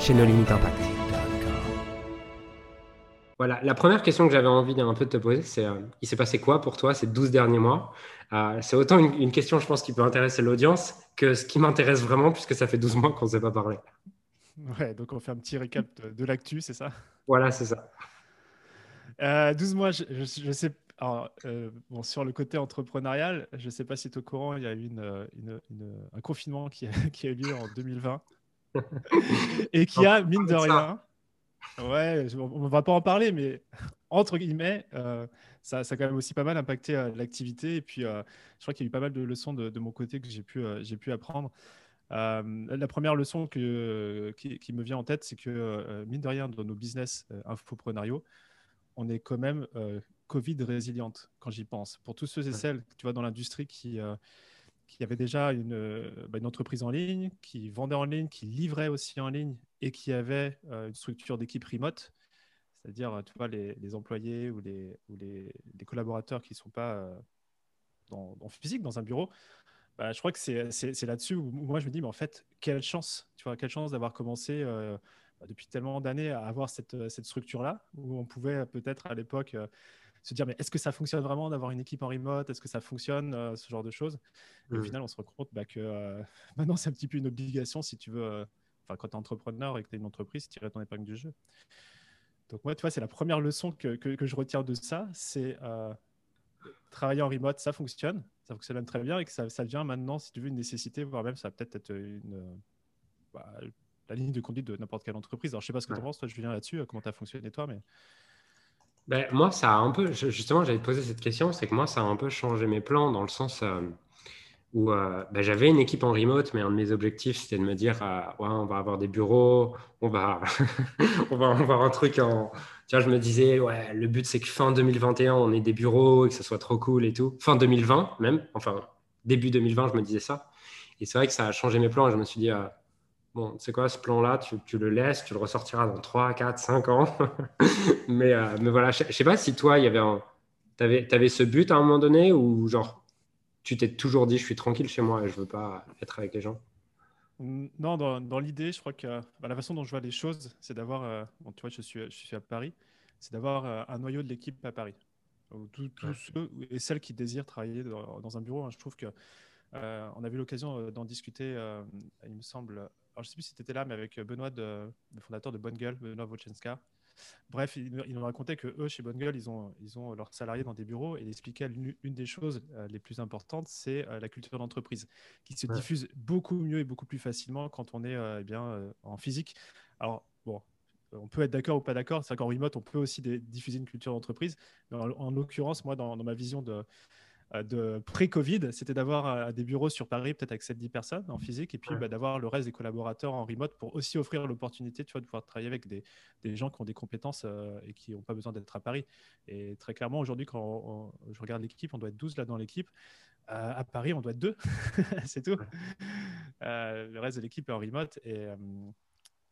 chez nos limites impact. Voilà, la première question que j'avais envie d'un peu de te poser, c'est euh, il s'est passé quoi pour toi ces 12 derniers mois? Euh, C'est autant une, question, je pense, qui peut intéresser l'audience que ce qui m'intéresse vraiment, puisque ça fait 12 mois qu'on ne s'est pas parlé. Ouais, donc on fait un petit récap de, l'actu, c'est ça? Voilà, c'est ça. 12 euh, mois, je, je, sais. Alors, bon, sur le côté entrepreneurial, je ne sais pas si tu es au courant, il y a eu une, un confinement qui a, qui a eu lieu en 2020 et qui a, mine de rien, ouais, on ne va pas en parler, mais entre guillemets, euh, ça, ça, a quand même aussi pas mal impacté euh, l'activité. Et puis, euh, je crois qu'il y a eu pas mal de leçons de, mon côté que j'ai pu, j'ai pu apprendre. la première leçon que, qui, me vient en tête, c'est que, mine de rien, dans nos business infoprenariaux, on est quand même Covid résiliente quand j'y pense. Pour tous ceux et celles, tu vois, dans l'industrie qui qui avait déjà une, bah, une, entreprise en ligne, qui vendait en ligne, qui livrait aussi en ligne et qui avait euh, une structure d'équipe remote, c'est-à-dire tu vois, les, employés ou les, collaborateurs qui ne sont pas euh, dans, physique, dans un bureau. Bah, je crois que c'est là-dessus où moi je me dis, mais en fait, quelle chance, tu vois, quelle chance d'avoir commencé euh, bah, depuis tellement d'années à avoir cette structure-là, où on pouvait peut-être à l'époque se dire mais est-ce que ça fonctionne vraiment d'avoir une équipe en remote? Est-ce que ça fonctionne euh, Ce genre de choses? Et au mmh. final, on se rend compte bah, que euh, maintenant, c'est un petit peu une obligation si tu veux, euh, enfin, quand tu es entrepreneur et que tu es une entreprise, tirer ton épingle du jeu. Donc, moi, tu vois, c'est la première leçon que, que, je retiens de ça c'est travailler en remote, ça fonctionne, ça fonctionne même très bien et que ça, ça devient maintenant, si tu veux, une nécessité, voire même ça va peut-être être une. Bah, la ligne de conduite de n'importe quelle entreprise. Alors, je sais pas ce que tu en penses, toi, Julien, là-dessus, comment tu as fonctionné, toi, mais. Ben, moi, ça a un peu, justement, j'allais te poser cette question, c'est que moi, ça a un peu changé mes plans dans le sens euh, où euh, ben, j'avais une équipe en remote, mais un de mes objectifs, c'était de me dire, euh, ouais, on va avoir des bureaux, on va, on va avoir un truc en... Tu vois, je me disais, ouais, le but, c'est que fin 2021, on ait des bureaux et que ça soit trop cool et tout. Fin 2020 même, enfin, début 2020, je me disais ça. Et c'est vrai que ça a changé mes plans et je me suis dit, Bon, c'est quoi ce plan-là tu, le laisses, tu le ressortiras dans 3, 4, 5 ans. mais, euh, mais voilà, je ne sais pas si toi, il y avait tu avais, ce but à un moment donné ou genre tu t'es toujours dit je suis tranquille chez moi et je ne veux pas être avec les gens? Non, dans, l'idée, je crois que bah, la façon dont je vois les choses, c'est d'avoir, euh, bon, tu vois, je suis, je suis à Paris, c'est d'avoir euh, un noyau de l'équipe à Paris. Tous ceux et celles qui désirent travailler dans, un bureau, hein, je trouve que on a eu l'occasion d'en discuter, il me semble, je ne sais plus si tu étais là, mais avec Benoît, le fondateur de Bonne Gueule, Benoît Wojczenska. Bref, il, nous racontait que eux, chez Bonne Gueule, ils ont, ils ont leurs salariés dans des bureaux et il expliquait une, une des choses euh, les plus importantes, c'est euh, la culture d'entreprise, qui se diffuse beaucoup mieux et beaucoup plus facilement quand on est euh, eh bien, en physique. Alors, bon, on peut être d'accord ou pas d'accord. C'est qu'en remote, on peut aussi diffuser une culture d'entreprise. En, en l'occurrence, moi, dans, ma vision de, euh, de pré-Covid, c'était d'avoir euh, des bureaux sur Paris, peut-être avec 7-10 personnes en physique, et puis bah, d'avoir le reste des collaborateurs en remote pour aussi offrir l'opportunité de pouvoir travailler avec des, des, gens qui ont des compétences euh, et qui n'ont pas besoin d'être à Paris. Et très clairement, aujourd'hui, quand je regarde l'équipe, on doit être 12 là dans l'équipe. à Paris, on doit être 2, c'est tout. le reste de l'équipe est en remote. Et,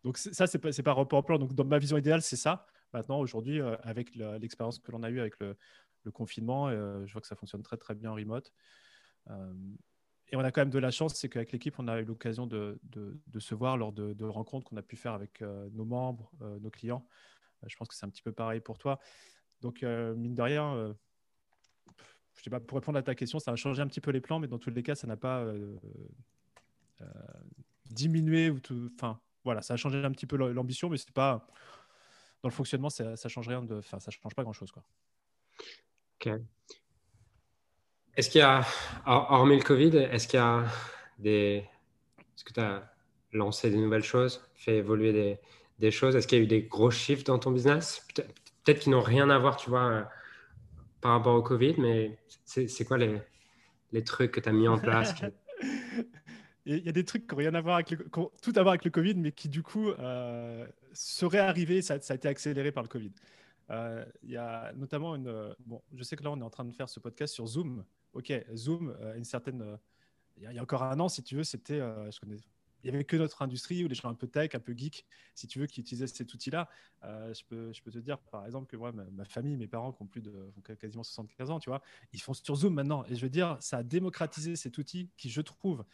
donc ça, c'est pas, pas report plan. Donc dans ma vision idéale, c'est ça. Maintenant, aujourd'hui, avec l'expérience que l'on a eue avec le, confinement. Euh, je vois que ça fonctionne très très bien en remote. Euh, et on a quand même de la chance, c'est qu'avec l'équipe, on a eu l'occasion de, se voir lors de, rencontres qu'on a pu faire avec euh, nos membres, nos clients. je pense que c'est un petit peu pareil pour toi. Donc, mine de rien, je sais pas, pour répondre à ta question, ça a changé un petit peu les plans, mais dans tous les cas, ça n'a pas diminué ou tout. Enfin, voilà, ça a changé un petit peu l'ambition, mais c'est pas dans le fonctionnement, ça, ça change rien de. Enfin, ça change pas grand chose, quoi. Est-ce qu'il y a, hormis le Covid, est-ce qu'il y a des. Est-ce que tu as lancé des nouvelles choses, fait évoluer des, choses? Est-ce qu'il y a eu des gros shifts dans ton business? Peut-être qu'ils n'ont rien à voir, tu vois, euh, par rapport au Covid, mais c'est quoi les, trucs que tu as mis en place il y a des trucs qui n'ont rien à voir avec le, tout à voir avec le Covid, mais qui du coup euh, seraient arrivés. Ça, a été accéléré par le Covid. Euh, il y a notamment une. Bon, je sais que là, on est en train de faire ce podcast sur Zoom. Ok, Zoom, euh, une certaine. il y, a encore un an, si tu veux, c'était. je connais il n'y avait que notre industrie ou les gens un peu tech, un peu geek, si tu veux, qui utilisaient cet outil-là. Euh, je, peux, je peux te dire, par exemple, que moi, ma, famille, mes parents qui ont plus de quasiment 75 ans, tu vois, ils font sur Zoom maintenant. Et je veux dire, ça a démocratisé cet outil qui, je trouve,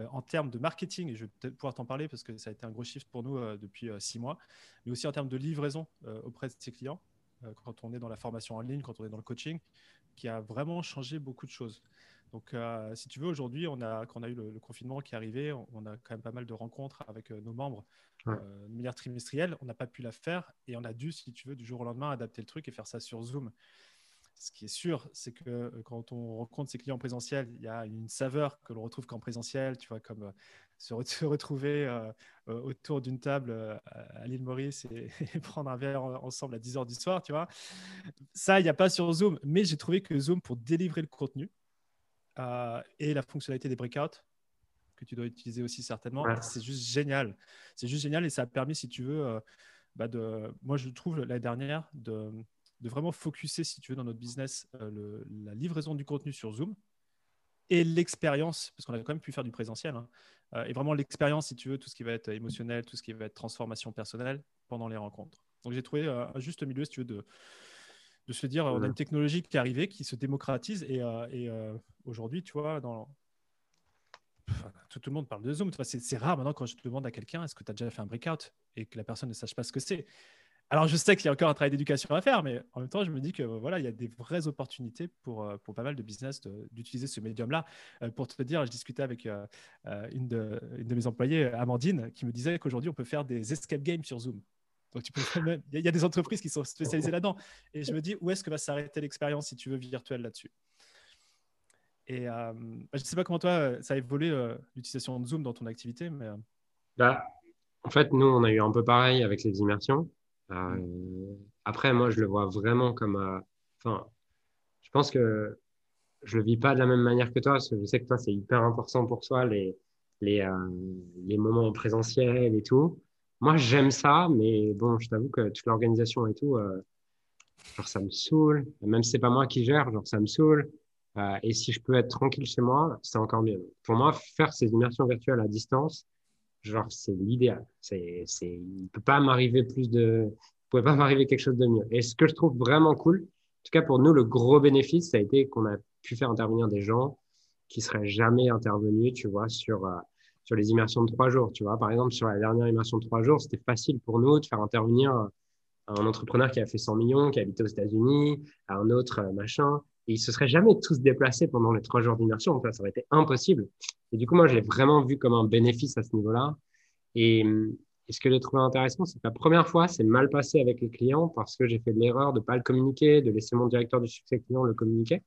euh, en termes de marketing, et je vais peut-être pouvoir t'en parler parce que ça a été un gros shift pour nous euh, depuis six mois, mais aussi en termes de livraison auprès de ses clients, quand on est dans la formation en ligne, quand on est dans le coaching, qui a vraiment changé beaucoup de choses. Donc, euh, si tu veux, aujourd'hui, on a, quand on a eu le, confinement qui est arrivé, on, a quand même pas mal de rencontres avec euh, nos membres euh, de manière trimestrielle. On n'a pas pu la faire et on a dû, si tu veux, du jour au lendemain, adapter le truc et faire ça sur Zoom. Ce qui est sûr, c'est que quand on rencontre ses clients en présentiel, il y a une saveur que l'on retrouve qu'en présentiel, tu vois, comme se, retrouver autour d'une table à l'île Maurice et, et, prendre un verre ensemble à 10 heures du soir, tu vois. Ça, il n'y a pas sur Zoom, mais j'ai trouvé que Zoom, pour délivrer le contenu, euh, et la fonctionnalité des breakouts que tu dois utiliser aussi certainement. C'est juste génial. C'est juste génial et ça a permis, si tu veux, euh, bah de, moi je trouve l'année dernière de, de, vraiment focuser, si tu veux, dans notre business, euh, le, la livraison du contenu sur Zoom et l'expérience, parce qu'on a quand même pu faire du présentiel, hein, et vraiment l'expérience, si tu veux, tout ce qui va être émotionnel, tout ce qui va être transformation personnelle pendant les rencontres. Donc j'ai trouvé un juste milieu, si tu veux, de, de se dire, on a une technologie qui est arrivée, qui se démocratise. Et, euh, euh, aujourd'hui, tu vois, dans... tout, le monde parle de Zoom. C'est rare maintenant quand je te demande à quelqu'un, est-ce que tu as déjà fait un breakout? Et que la personne ne sache pas ce que c'est. Alors, je sais qu'il y a encore un travail d'éducation à faire, mais en même temps, je me dis que voilà, il y a des vraies opportunités pour, euh, pour pas mal de business d'utiliser ce médium-là. Pour te dire, je discutais avec une, de, une de mes employées, Amandine, qui me disait qu'aujourd'hui, on peut faire des escape games sur Zoom. Donc, tu peux il y, a des entreprises qui sont spécialisées là-dedans. Et je me dis, où est-ce que va s'arrêter l'expérience, si tu veux, virtuelle là-dessus? Et euh, bah, je ne sais pas comment toi, ça a évolué euh, l'utilisation de Zoom dans ton activité, mais. Euh. Bah, en fait, nous, on a eu un peu pareil avec les immersions. Après, moi, je le vois vraiment comme. Enfin, je pense que je le vis pas de la même manière que toi, parce que je sais que toi, c'est hyper important pour toi, les, les, les moments présentiels et tout. Moi, j'aime ça, mais bon, je t'avoue que toute l'organisation et tout, euh, genre, ça me saoule. Même si c'est pas moi qui gère, genre, ça me saoule. Euh, et si je peux être tranquille chez moi, c'est encore mieux. Pour moi, faire ces immersions virtuelles à distance, genre, c'est l'idéal. C'est, c'est, il peut pas m'arriver plus de, il pouvait pas m'arriver quelque chose de mieux. Et ce que je trouve vraiment cool, en tout cas pour nous, le gros bénéfice, ça a été qu'on a pu faire intervenir des gens qui seraient jamais intervenus, tu vois, sur, euh, sur les immersions de trois jours. Tu vois, par exemple, sur la dernière immersion de trois jours, c'était facile pour nous de faire intervenir un entrepreneur qui a fait 100 millions, qui habite aux États-Unis, un autre euh, machin. Ils se seraient jamais tous déplacés pendant les trois jours d'immersion. ça aurait été impossible. Et du coup, moi, je l'ai vraiment vu comme un bénéfice à ce niveau-là. Et, ce que j'ai trouvé intéressant, c'est que la première fois, c'est mal passé avec les clients parce que j'ai fait l'erreur de pas le communiquer, de laisser mon directeur du succès client le communiquer.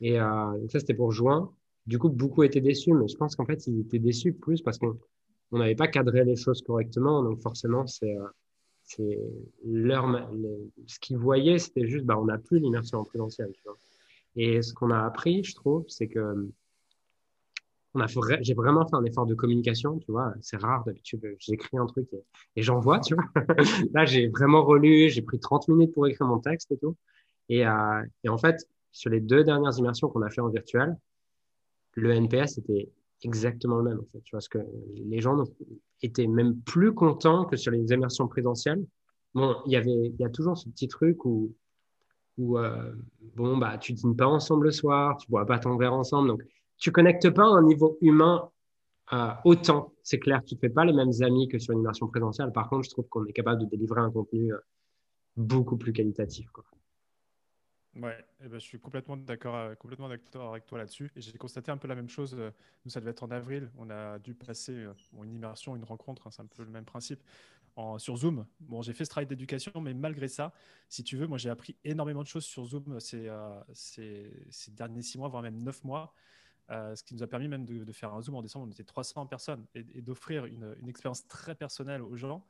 Et euh, ça, c'était pour juin. Du coup, beaucoup étaient déçus, mais je pense qu'en fait, ils étaient déçus plus parce qu'on n'avait pas cadré les choses correctement. Donc, forcément, c'est euh, leur, ce qu'ils voyaient, c'était juste, bah, on n'a plus l'immersion en présentiel. Et ce qu'on a appris, je trouve, c'est que on a j'ai vraiment fait un effort de communication, tu vois. C'est rare d'habitude, j'écris un truc et, et j'envoie, tu vois. Là, j'ai vraiment relu, j'ai pris 30 minutes pour écrire mon texte et tout. Et, euh, et en fait, sur les deux dernières immersions qu'on a fait en virtuel, le NPS était exactement le même. En fait. Tu vois, ce que les gens étaient même plus contents que sur les immersions présentielles. Bon, il y avait, il y a toujours ce petit truc où, où euh, bon, bah, tu dînes pas ensemble le soir, tu bois pas ton verre ensemble, donc tu connectes pas à un niveau humain euh, autant. C'est clair, tu ne fais pas les mêmes amis que sur une immersion présentielle. Par contre, je trouve qu'on est capable de délivrer un contenu euh, beaucoup plus qualitatif. Quoi. Ouais, eh ben, je suis complètement d'accord, euh, complètement d'accord avec toi là-dessus. J'ai constaté un peu la même chose. Nous, ça devait être en avril. On a dû passer une immersion, une rencontre. Hein, c'est un peu le même principe. Sur Zoom. Bon, j'ai fait ce travail d'éducation, mais malgré ça, si tu veux, moi, j'ai appris énormément de choses sur Zoom ces, ces, derniers six mois, voire même neuf mois. ce qui nous a permis même de, faire un Zoom en décembre. On était 300 personnes et, d'offrir une, expérience très personnelle aux gens,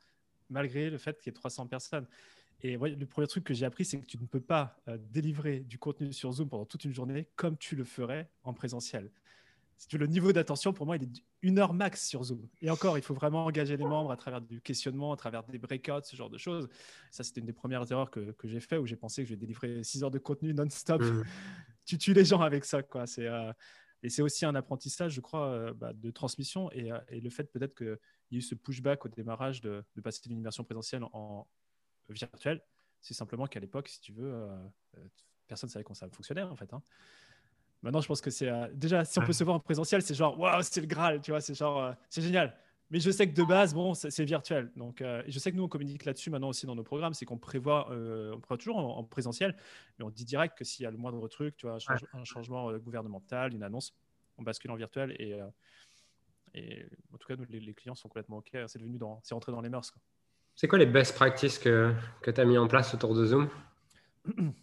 malgré le fait qu'il y ait 300 personnes. Et le premier truc que j'ai appris, c'est que tu ne peux pas euh, délivrer du contenu sur Zoom pendant toute une journée comme tu le ferais en présentiel. Le niveau d'attention, pour moi, il est une heure max sur Zoom. Et encore, il faut vraiment engager les membres à travers du questionnement, à travers des breakouts, ce genre de choses. Ça, c'était une des premières erreurs que, j'ai fait où j'ai pensé que je vais délivrer 6 heures de contenu non-stop. Mmh. tu tues les gens avec ça, quoi. C'est, euh, et c'est aussi un apprentissage, je crois, euh, bah, de transmission et, euh, et le fait peut-être qu'il y a eu ce pushback au démarrage de, passer d'une immersion présentielle en, virtuel. C'est simplement qu'à l'époque, si tu veux, personne ne savait comment ça fonctionnait en fait. Hein. Maintenant, je pense que c'est euh, déjà si on peut se voir en présentiel, c'est genre waouh, c'est le Graal, tu vois, c'est genre euh, c'est génial. Mais je sais que de base, bon, c'est virtuel. Donc, euh, je sais que nous, on communique là-dessus maintenant aussi dans nos programmes. C'est qu'on prévoit, on prévoit toujours en, présentiel, mais on dit direct que s'il y a le moindre truc, tu vois, un, changement gouvernemental, une annonce, on bascule en virtuel. Et, et en tout cas, nous, les, clients sont complètement OK. C'est devenu dans, c'est rentré dans les mœurs. C'est quoi les best practices que, que tu as mis en place autour de Zoom?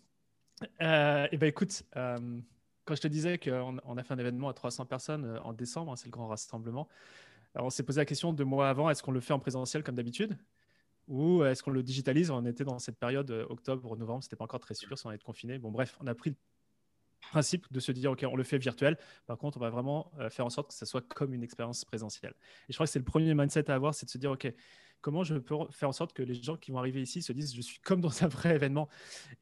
Eh bien, écoute, quand je te disais qu'on a fait un événement à 300 personnes euh, en décembre, hein, c'est le grand rassemblement, on s'est posé la question deux mois avant, est-ce qu'on le fait en présentiel comme d'habitude? Ou est-ce qu'on le digitalise? On était dans cette période euh, octobre, novembre, c'était pas encore très sûr si on allait être confiné. Bon, bref, on a pris le principe de se dire, OK, on le fait virtuel. Par contre, on va vraiment euh, faire en sorte que ça soit comme une expérience présentielle. Et je crois que c'est le premier mindset à avoir, c'est de se dire, OK, comment je peux faire en sorte que les gens qui vont arriver ici se disent je suis comme dans un vrai événement.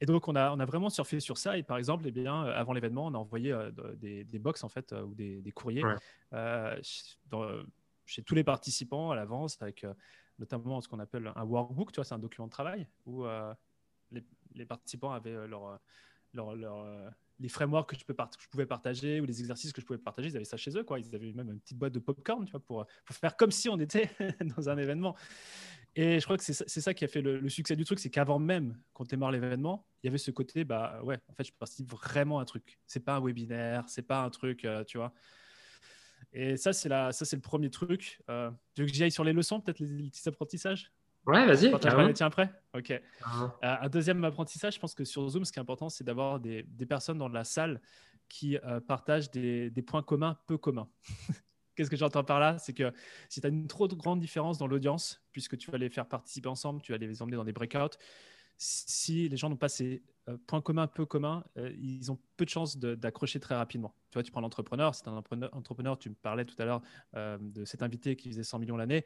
Et donc on a, on a vraiment surfé sur ça. Et par exemple, eh bien, euh, avant l'événement, on a envoyé euh, des, des, box en fait euh, ou des, des courriers chez tous les participants à l'avance avec notamment ce qu'on appelle un workbook. Tu vois, c'est un document de travail où les, les, participants avaient leur, leur, leur les frameworks que je, pouvais partager ou les exercices que je pouvais partager, ils avaient ça chez eux. Quoi. Ils avaient même une petite boîte de popcorn tu vois, pour, faire comme si on était dans un événement. Et je crois que c'est ça qui a fait le, succès du truc, c'est qu'avant même qu'on démarre l'événement, il y avait ce côté, bah ouais, en fait, je participe vraiment à un truc. C'est pas un webinaire, c'est pas un truc, euh, tu vois. Et ça, c'est le premier truc. Euh, tu veux que j'y aille sur les leçons, peut-être les petits apprentissages? Ouais, vas-y. Tiens, après Ok. Ah. Euh, un deuxième apprentissage, je pense que sur Zoom, ce qui est important, c'est d'avoir des, personnes dans la salle qui euh, partagent des, points communs peu communs. Qu'est-ce que j'entends par là? C'est que si tu as une trop grande différence dans l'audience, puisque tu vas les faire participer ensemble, tu vas les emmener dans des breakouts, si les gens n'ont pas ces euh, points communs peu communs, ils ont peu de chances d'accrocher très rapidement. Tu vois, tu prends l'entrepreneur, c'est un entrepreneur, tu me parlais tout à l'heure de cet invité qui faisait 100 millions l'année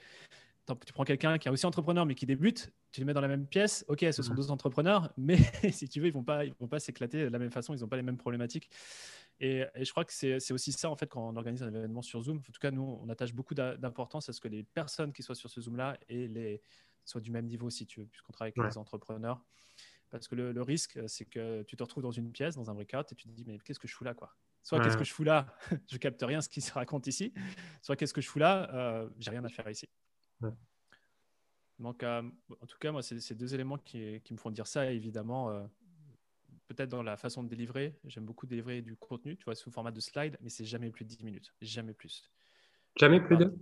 tu prends quelqu'un qui est aussi entrepreneur mais qui débute, tu les mets dans la même pièce. Ok, ce sont deux entrepreneurs, mais si tu veux, ils vont pas, ils vont pas s'éclater de la même façon. Ils n'ont pas les mêmes problématiques. Et, je crois que c'est aussi ça en fait quand on organise un événement sur Zoom. En tout cas, nous, on attache beaucoup d'importance à ce que les personnes qui soient sur ce Zoom là et les soient du même niveau si tu veux, puisqu'on travaille avec les entrepreneurs. Parce que le, risque, c'est que tu te retrouves dans une pièce, dans un breakout, et tu te dis mais qu'est-ce que je fous là quoi? Soit qu'est-ce que je fous là, je capte rien ce qui se raconte ici. Soit qu'est-ce que je fous là, euh, j'ai rien à faire ici. Donc, euh, en tout cas, moi, c'est ces deux éléments qui, me font dire ça. évidemment, euh, peut-être dans la façon de délivrer, j'aime beaucoup délivrer du contenu, tu vois, sous format de slide, mais c'est jamais plus de 10 minutes. Jamais plus. Jamais plus de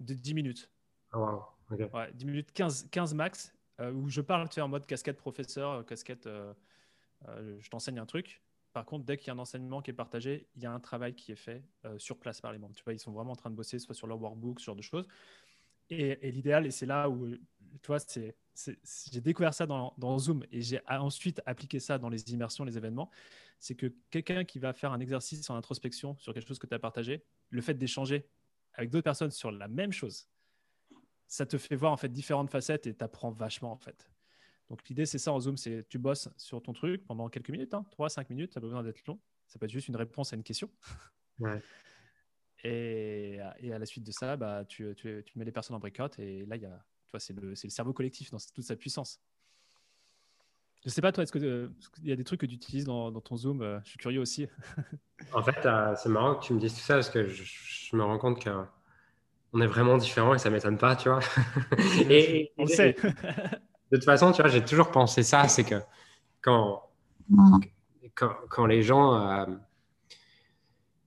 De 10 minutes. Ah, wow. ouais, 10 minutes, 15, 15 max, euh, où je parle tu sais, en mode casquette professeur, casquette, je t'enseigne un truc. Par contre, dès qu'il y a un enseignement qui est partagé, il y a un travail qui est fait sur place par les membres. Tu vois, ils sont vraiment en train de bosser soit sur leur workbook, ce genre de choses. Et, l'idéal, et c'est là où, tu vois, c'est, j'ai découvert ça dans, Zoom et j'ai ensuite appliqué ça dans les immersions, les événements, c'est que quelqu'un qui va faire un exercice en introspection sur quelque chose que tu as partagé, le fait d'échanger avec d'autres personnes sur la même chose, ça te fait voir en fait différentes facettes et tu apprends vachement en fait. Donc l'idée c'est ça en Zoom, c'est tu bosses sur ton truc pendant quelques minutes, hein, 3-5 minutes, ça pas besoin d'être long, ça peut être juste une réponse à une question. Ouais. Et, à la suite de ça, bah, tu, tu, tu mets les personnes en breakout et là, il y a, c'est le, le, cerveau collectif dans toute sa puissance. Je sais pas, toi, est-ce qu'il euh, y a des trucs que tu utilises dans, dans ton Zoom euh, Je suis curieux aussi. en fait, euh, c'est marrant que tu me dises tout ça parce que je, me rends compte qu'on est vraiment différents et ça m'étonne pas, tu vois. et, on le sait. de toute façon, tu vois, j'ai toujours pensé ça, c'est que quand, quand, quand, les gens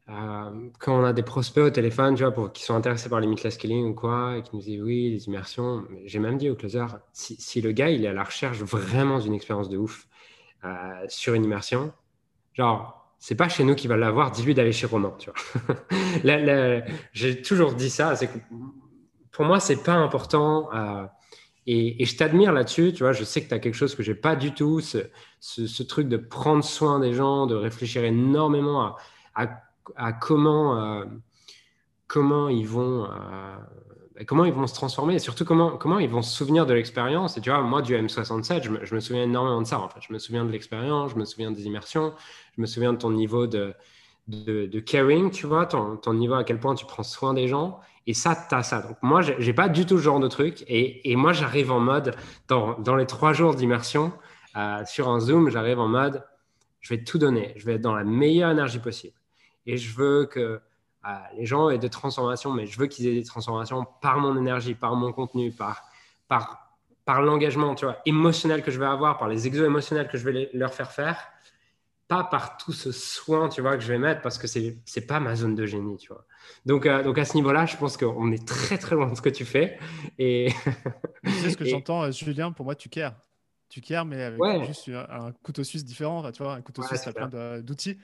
euh, quand on a des prospects au téléphone, tu vois, pour, qui sont intéressés par les killing ou quoi, et qui nous disent oui, les immersions, j'ai même dit au closer, si, le gars, il est à la recherche vraiment d'une expérience de ouf euh, sur une immersion, genre, c'est pas chez nous qu'il va l'avoir, dis-lui d'aller chez Roman, tu vois. j'ai toujours dit ça, c'est que pour moi, c'est pas important. Euh, et, je t'admire là-dessus, tu vois, je sais que tu as quelque chose que j'ai pas du tout, ce, truc de prendre soin des gens, de réfléchir énormément à à comment, euh, comment ils vont comment ils vont se transformer et surtout comment, comment ils vont se souvenir de l'expérience. Et tu vois, moi, du M67, je me, je me, souviens énormément de ça. En fait. Je me souviens de l'expérience, je me souviens des immersions, je me souviens de ton niveau de, de, caring, tu vois, ton, ton, niveau à quel point tu prends soin des gens. Et ça, tu as ça. Donc, moi, je n'ai pas du tout ce genre de truc. Et, et moi, j'arrive en mode, dans, dans, les trois jours d'immersion, euh, sur un Zoom, j'arrive en mode, je vais tout donner. Je vais être dans la meilleure énergie possible. Et je veux que les gens aient des transformations, mais je veux qu'ils aient des transformations par mon énergie, par mon contenu, par, par, par l'engagement tu vois, émotionnel que je vais avoir, par les exos émotionnels que je vais leur faire faire, pas par tout ce soin tu vois, que je vais mettre parce que ce n'est pas ma zone de génie. Tu vois. Donc, euh, donc à ce niveau-là, je pense qu'on est très très loin de ce que tu fais. Et... c'est ce que j'entends, euh, Julien, pour moi, tu cares. Tu cares, mais avec juste un, couteau suisse différent. Tu vois, un couteau suisse, a plein d'outils.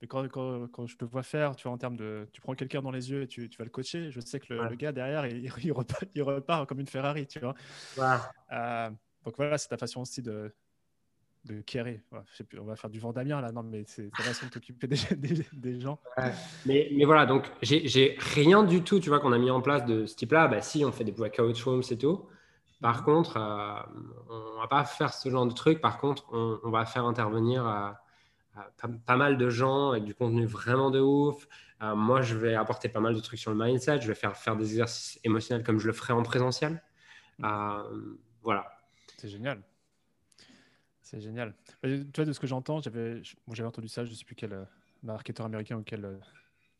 Mais quand, quand, quand, je te vois faire, tu vois, en termes de. Tu prends quelqu'un dans les yeux et tu, tu, vas le coacher, je sais que le, gars derrière, il, il, repart, il, repart, comme une Ferrari, tu vois. Euh, donc voilà, c'est ta façon aussi de, de carrer. on va faire du Vendamien là, non, mais c'est ta façon de t'occuper des, des, gens. Mais, mais, voilà, donc j'ai rien du tout, tu vois, qu'on a mis en place de ce type-là. Bah, si, on fait des workout rooms et tout. Par mhm. contre, euh, on va pas faire ce genre de truc. Par contre, on, on va faire intervenir. Euh, pas, mal de gens avec du contenu vraiment de ouf. Euh, moi, je vais apporter pas mal de trucs sur le mindset. Je vais faire, faire des exercices émotionnels comme je le ferais en présentiel. Euh, voilà. C'est génial. C'est génial. Tu vois, de ce que j'entends, j'avais entendu ça, je ne sais plus quel euh, marketeur américain ou quel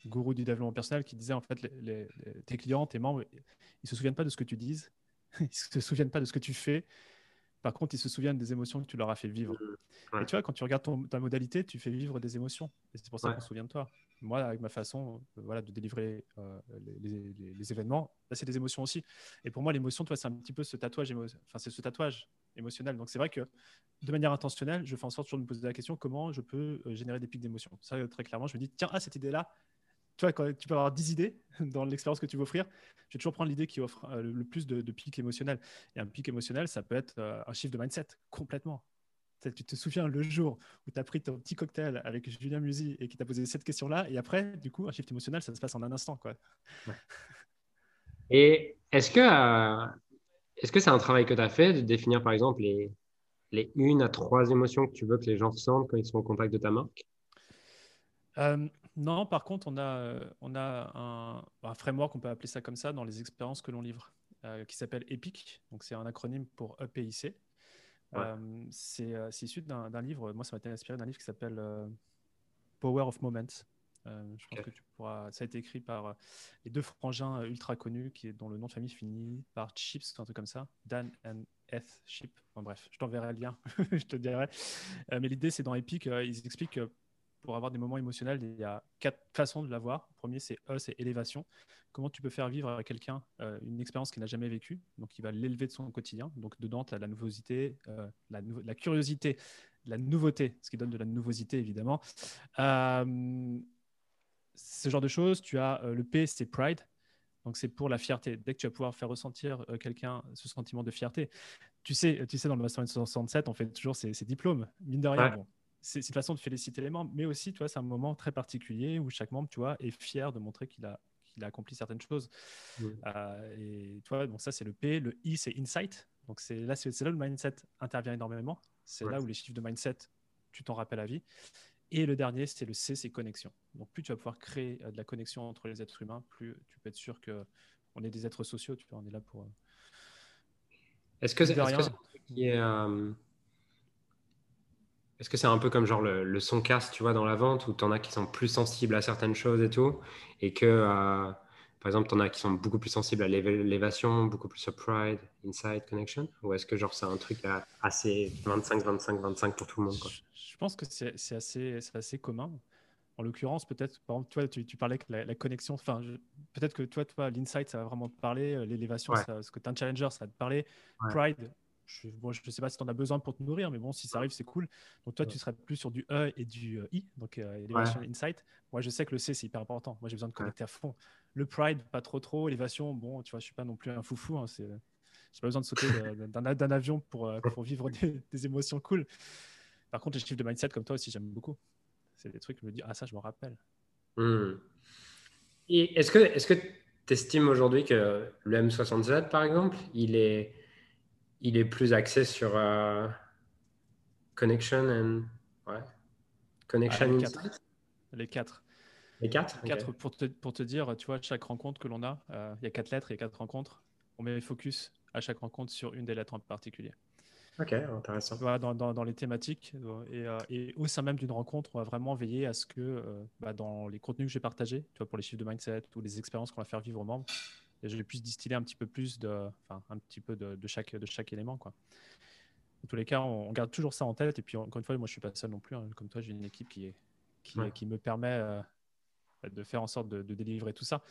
gourou du développement personnel qui disait en fait, les, tes clients, tes membres, ils ne se souviennent pas de ce que tu dises, ils ne se souviennent pas de ce que tu fais, par contre, ils se souviennent des émotions que tu leur as fait vivre. Mmh. Et tu vois, quand tu regardes ta modalité, tu fais vivre des émotions. Et c'est pour ça qu'on se souvient de toi. Moi, avec ma façon euh, voilà, de délivrer euh, les, événements, c'est des émotions aussi. Et pour moi, l'émotion, toi, c'est un petit peu ce tatouage, enfin, c'est ce tatouage émotionnel. Donc, c'est vrai que de manière intentionnelle, je fais en sorte toujours de me poser la question comment je peux euh, générer des pics d'émotions? Ça, très clairement, je me dis, tiens, ah, cette idée-là, tu vois, quand tu peux avoir 10 idées dans l'expérience que tu veux offrir, je vais toujours prendre l'idée qui offre euh, le plus de, pics émotionnels. Et un pic émotionnel, ça peut être euh, un chiffre de mindset, complètement. Tu te souviens le jour où tu as pris ton petit cocktail avec Julien Musi et qui t'a posé cette question-là, et après, du coup, un chiffre émotionnel, ça se passe en un instant. Quoi. Et est-ce que euh, est-ce que c'est un travail que tu as fait de définir, par exemple, les, les une à trois émotions que tu veux que les gens ressentent quand ils sont en contact de ta marque? Non, par contre, on a, euh, on a un, un, framework, on peut appeler ça comme ça, dans les expériences que l'on livre, euh, qui s'appelle EPIC. Donc, c'est un acronyme pour EPIC. Euh, c'est issu d'un livre, moi, ça m'a été inspiré d'un livre qui s'appelle Power of Moments. je pense que tu pourras. Ça a été écrit par les deux frangins ultra connus, qui dont le nom de famille finit par Chips, un truc comme ça. Dan and Eth Chip. Bref, je t'enverrai le lien, je te dirai. mais l'idée, c'est dans Epic, ils expliquent que pour avoir des moments émotionnels, il y a quatre façons de l'avoir. Le premier, c'est E, c'est élévation. Comment tu peux faire vivre à quelqu'un euh, une expérience qu'il n'a jamais vécue? Donc, il va l'élever de son quotidien. Donc, dedans, tu as la nouveauté, euh, la, la, curiosité, la nouveauté, ce qui donne de la nouveauté, évidemment. Euh, ce genre de choses. Tu as le P, c'est pride. Donc, c'est pour la fierté. Dès que tu vas pouvoir faire ressentir quelqu'un ce sentiment de fierté, tu sais, tu sais dans le Mastermind 67, on fait toujours ces, diplômes. Mine de rien, bon, c'est une façon de féliciter les membres, mais aussi, tu vois, c'est un moment très particulier où chaque membre, tu vois, est fier de montrer qu'il a, qu'il a accompli certaines choses. Euh, et tu vois, bon, ça, c'est le P. Le I, c'est insight. Donc, c'est là, c'est là où le mindset intervient énormément. C'est là où les chiffres de mindset, tu t'en rappelles à vie. Et le dernier, c'est le C, c'est connexion. Donc, plus tu vas pouvoir créer euh, de la connexion entre les êtres humains, plus tu peux être sûr que on est des êtres sociaux. Tu vois, on est là pour. Euh, est-ce que c'est qui est est-ce que c'est un peu comme genre le, son casse, tu vois, dans la vente, où tu en as qui sont plus sensibles à certaines choses et tout, et que, euh, par exemple, tu en as qui sont beaucoup plus sensibles à l'élévation, beaucoup plus à pride, inside, connection Ou est-ce que genre c'est un truc assez 25, 25, 25 pour tout le monde quoi? Je pense que c'est assez, assez commun. En l'occurrence, peut-être, par exemple, toi, tu, parlais que la, connexion, enfin, peut-être que toi, toi l'insight, ça va vraiment te parler, euh, l'élévation, ce que tu es un challenger, ça va te parler, pride, je ne sais pas si tu en as besoin pour te nourrir, mais bon, si ça arrive, c'est cool. Donc toi, tu serais plus sur du E et du euh, I, donc euh, insight. Moi, je sais que le C, c'est hyper important. Moi, j'ai besoin de connecter à fond. Le pride, pas trop trop. Élévation, bon, tu vois, je suis pas non plus un foufou. Hein, c'est... J'ai pas besoin de sauter d'un, avion pour, euh, pour vivre des, émotions cool. Par contre, les chiffres de mindset, comme toi aussi, j'aime beaucoup. C'est des trucs, je me dis, ah, ça, je me rappelle. Hmm. Est-ce que tu estimes aujourd'hui que le M67, par exemple, il est, il est plus axé sur euh, connection and ouais, connection Ah, les quatre. Les quatre. Les quatre, pour, te, pour te dire, tu vois, chaque rencontre que l'on a, euh, il y a quatre lettres et quatre rencontres. On met le focus à chaque rencontre sur une des lettres en particulier. Ok, intéressant. Vois, dans, dans- dans les thématiques. euh, Et, euh, et au sein même d'une rencontre, on va vraiment veiller à ce que euh, bah, dans les contenus que j'ai partagés, tu vois, pour les chiffres de mindset ou les expériences qu'on va faire vivre aux membres, et je puisse distiller un petit peu plus de, enfin, un petit peu de, de chaque, de chaque élément. Quoi. Dans tous les cas, on, on garde toujours ça en tête. Et puis, encore une fois, moi, je suis pas seul non plus. hein. Comme toi, j'ai une équipe qui, est, qui, Ouais. qui me permet euh, de faire en sorte de, de délivrer tout ça.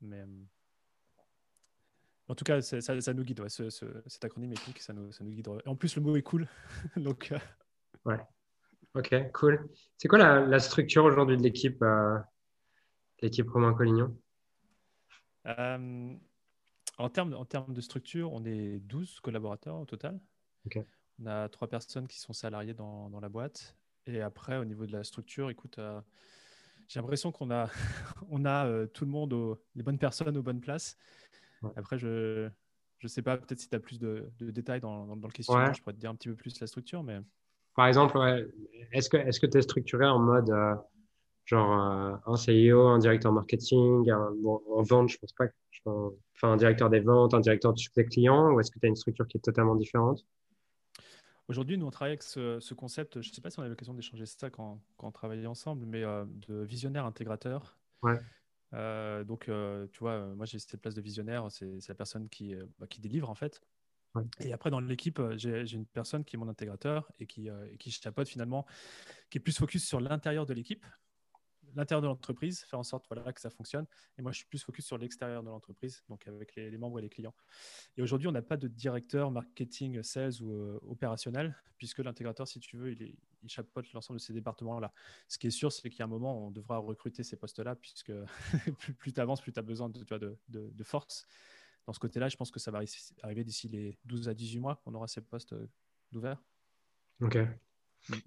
Mais euh, en tout cas, ça, ça nous guide. ouais. Ce- ce- cet acronyme épique, ça nous, ça nous guide. En plus, le mot est cool. Donc, euh, Ok, cool. C'est quoi la, la structure aujourd'hui de l'équipe, euh, l'équipe Romain Collignon Euh, en, termes, en termes de structure, on est 12 collaborateurs au total. On a trois personnes qui sont salariées dans, dans la boîte. Et après, au niveau de la structure, écoute, euh, j'ai l'impression qu'on a, on a euh, tout le monde, au- les bonnes personnes aux bonnes places. Ouais. Après, je ne sais pas, peut-être si tu as plus de, de détails dans, dans- dans le questionnaire, Ouais. je pourrais te dire un petit peu plus la structure. Mais Par exemple, ouais, est-ce que tu es structuré en mode genre euh, un CEO, un directeur marketing, un, bon, en vente, je pense pas, que- je pense- enfin un directeur des ventes, un directeur du succès client, ou est-ce que tu as une structure qui est totalement différente? Aujourd'hui, nous, on travaille avec ce, ce concept, je ne sais pas si on a l'occasion d'échanger ça quand, quand on travaillait ensemble, mais euh, de visionnaire intégrateur. Ouais. Euh, donc, euh, tu vois, moi, j'ai cette place de visionnaire, c'est la personne qui, bah, qui délivre, en fait. Ouais. Et après, dans l'équipe, j'ai une personne qui est mon intégrateur et qui, et qui chapeaute finalement, qui est plus focus sur l'intérieur de l'équipe, l'intérieur de l'entreprise, faire en sorte voilà, que ça fonctionne. Et moi, je suis plus focus sur l'extérieur de l'entreprise, donc avec les, les membres et les clients. Et aujourd'hui, on n'a pas de directeur marketing, sales ou euh, opérationnel, puisque l'intégrateur, si tu veux, il, est- il chapeaute l'ensemble de ces départements-là. Ce qui est sûr, c'est qu'à un moment, on devra recruter ces postes-là, puisque plus, plus tu avances, plus tu as besoin de, tu vois, de, de- de force. Dans ce côté-là, je pense que ça va arri- arriver d'ici les 12 à 18 mois, on aura ces postes euh, d'ouverts. Ok.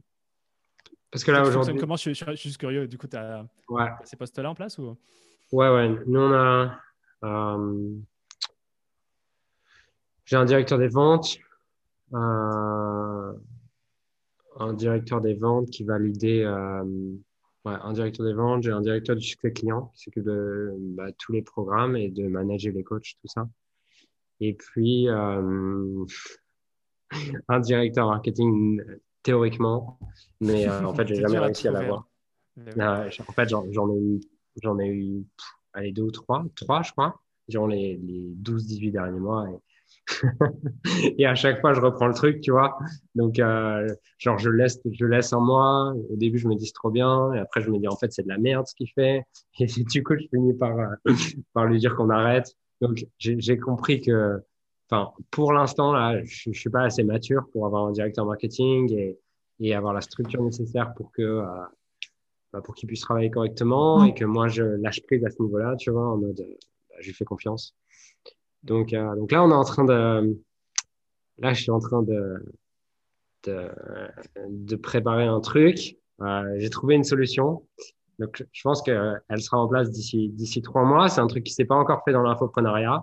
Parce que là aujourd'hui, Comment je, suis- je suis juste curieux. Du coup, tu as, ouais, ces postes-là en place ou? Ouais, ouais. Nous on a, euh, j'ai un directeur des ventes, euh, un directeur des ventes qui va l'aider, euh, ouais, un directeur des ventes, j'ai un directeur du succès client qui s'occupe de bah, tous les programmes et de manager les coachs, tout ça. Et puis, euh, un directeur marketing théoriquement, mais euh, en fait, j'ai jamais réussi à l'avoir. hein. Euh, en fait, j'en ai eu, j'en ai eu, pff, allez, deux ou trois, trois, je crois, durant les, les 12-18 derniers mois. Et... et à chaque fois, je reprends le truc, tu vois. Donc, euh, genre, je laisse, je laisse un mois. Au début, je me dis c'est trop bien. Et après, je me dis, en fait, c'est de la merde ce qu'il fait. Et du coup, je finis par, euh, par lui dire qu'on arrête. Donc, j'ai j'ai compris que, enfin, pour l'instant, là, je, je suis pas assez mature pour avoir un directeur marketing et, et avoir la structure nécessaire pour que, euh, bah, pour qu'il puisse travailler correctement et que moi je lâche prise à ce niveau-là, tu vois, en mode bah, je lui fais confiance. Donc, euh, donc là, on est en train de, là, je suis en train de, de, de préparer un truc. Euh, j'ai trouvé une solution. Donc, je- je pense qu'elle sera en place d'ici d'ici trois mois. C'est un truc qui s'est pas encore fait dans l'infoprenariat,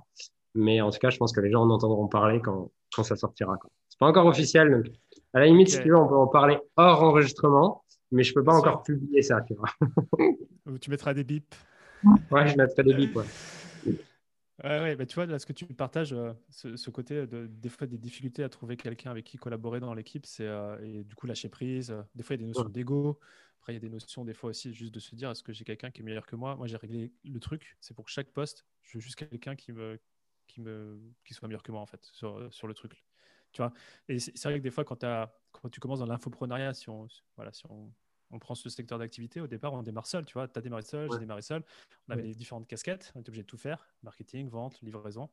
mais en tout cas, je pense que les gens en entendront parler quand, quand ça sortira. C'est pas encore officiel, donc à la limite, si tu veux, on peut en parler hors enregistrement, mais je peux pas encore publier ça, tu vois. Ou tu mettras des bips. Ouais, je mettrai des bips, ouais. Ouais, ouais, bah, tu vois, là, ce que tu partages, euh, ce, ce côté de, des fois des difficultés à trouver quelqu'un avec qui collaborer dans l'équipe, c'est euh, et du coup lâcher prise. euh, Des fois, il y a des notions d'ego. Après, il y a des notions, des fois aussi, juste de se dire est-ce que j'ai quelqu'un qui est meilleur que moi? Moi, j'ai réglé le truc. C'est pour chaque poste, je veux juste quelqu'un qui, me, qui, me, qui soit meilleur que moi, en fait, sur, sur le truc. Tu vois? Et c'est vrai que des fois, quand, as- quand tu commences dans l'infoprenariat, si on, voilà, si on, on prend ce secteur d'activité, au départ, on démarre seul. Tu vois, tu as démarré seul, j'ai démarré seul. On avait Ouais. les différentes casquettes, on était obligé de tout faire marketing, vente, livraison.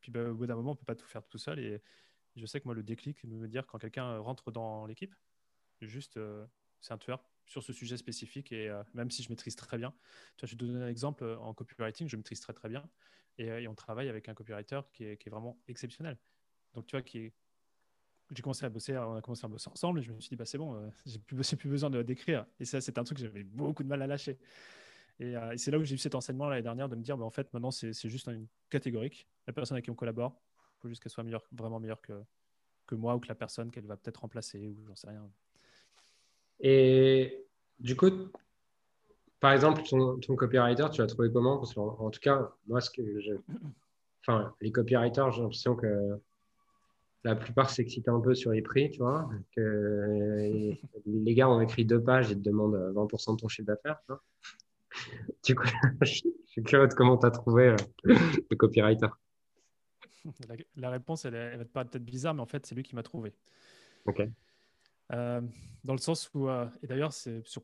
Puis bah, au bout d'un moment, on peut pas tout faire tout seul. Et je sais que moi, le déclic, me dire quand quelqu'un rentre dans l'équipe, juste, euh, c'est un tueur sur ce sujet spécifique. Et euh, même si je maîtrise très bien, tu vois, je vais te donner un exemple euh, en copywriting, je maîtrise très très bien. Et, euh, et on travaille avec un copywriter qui est, vraiment exceptionnel. Donc, tu vois, qui est j'ai commencé à bosser, on a commencé à bosser ensemble et je me suis dit, bah, c'est bon, euh, j'ai plus, plus besoin d'écrire. Et ça, c'est un truc que j'avais beaucoup de mal à lâcher. Et, c'est là où j'ai eu cet enseignement l'année dernière de me dire, bah, en fait, maintenant, c'est juste une catégorique. La personne avec qui on collabore, il faut juste qu'elle soit vraiment meilleure que, que moi ou que la personne qu'elle va peut-être remplacer ou j'en sais rien. Et du coup, par exemple, ton, copywriter, tu l'as trouvé comment? Parce en, tout cas, moi, ce que je... enfin, les copywriters, j'ai l'impression que la plupart s'excitent un peu sur les prix, tu vois. Que les gars ont écrit deux pages et te demandent 20% de ton chiffre d'affaires. Du coup, je suis curieux de comment tu as trouvé euh, le copywriter. La, réponse, elle, elle va te paraître peut-être bizarre, mais en fait, c'est lui qui m'a trouvé. Ok. Euh, dans le sens où, euh, et d'ailleurs, c'est sur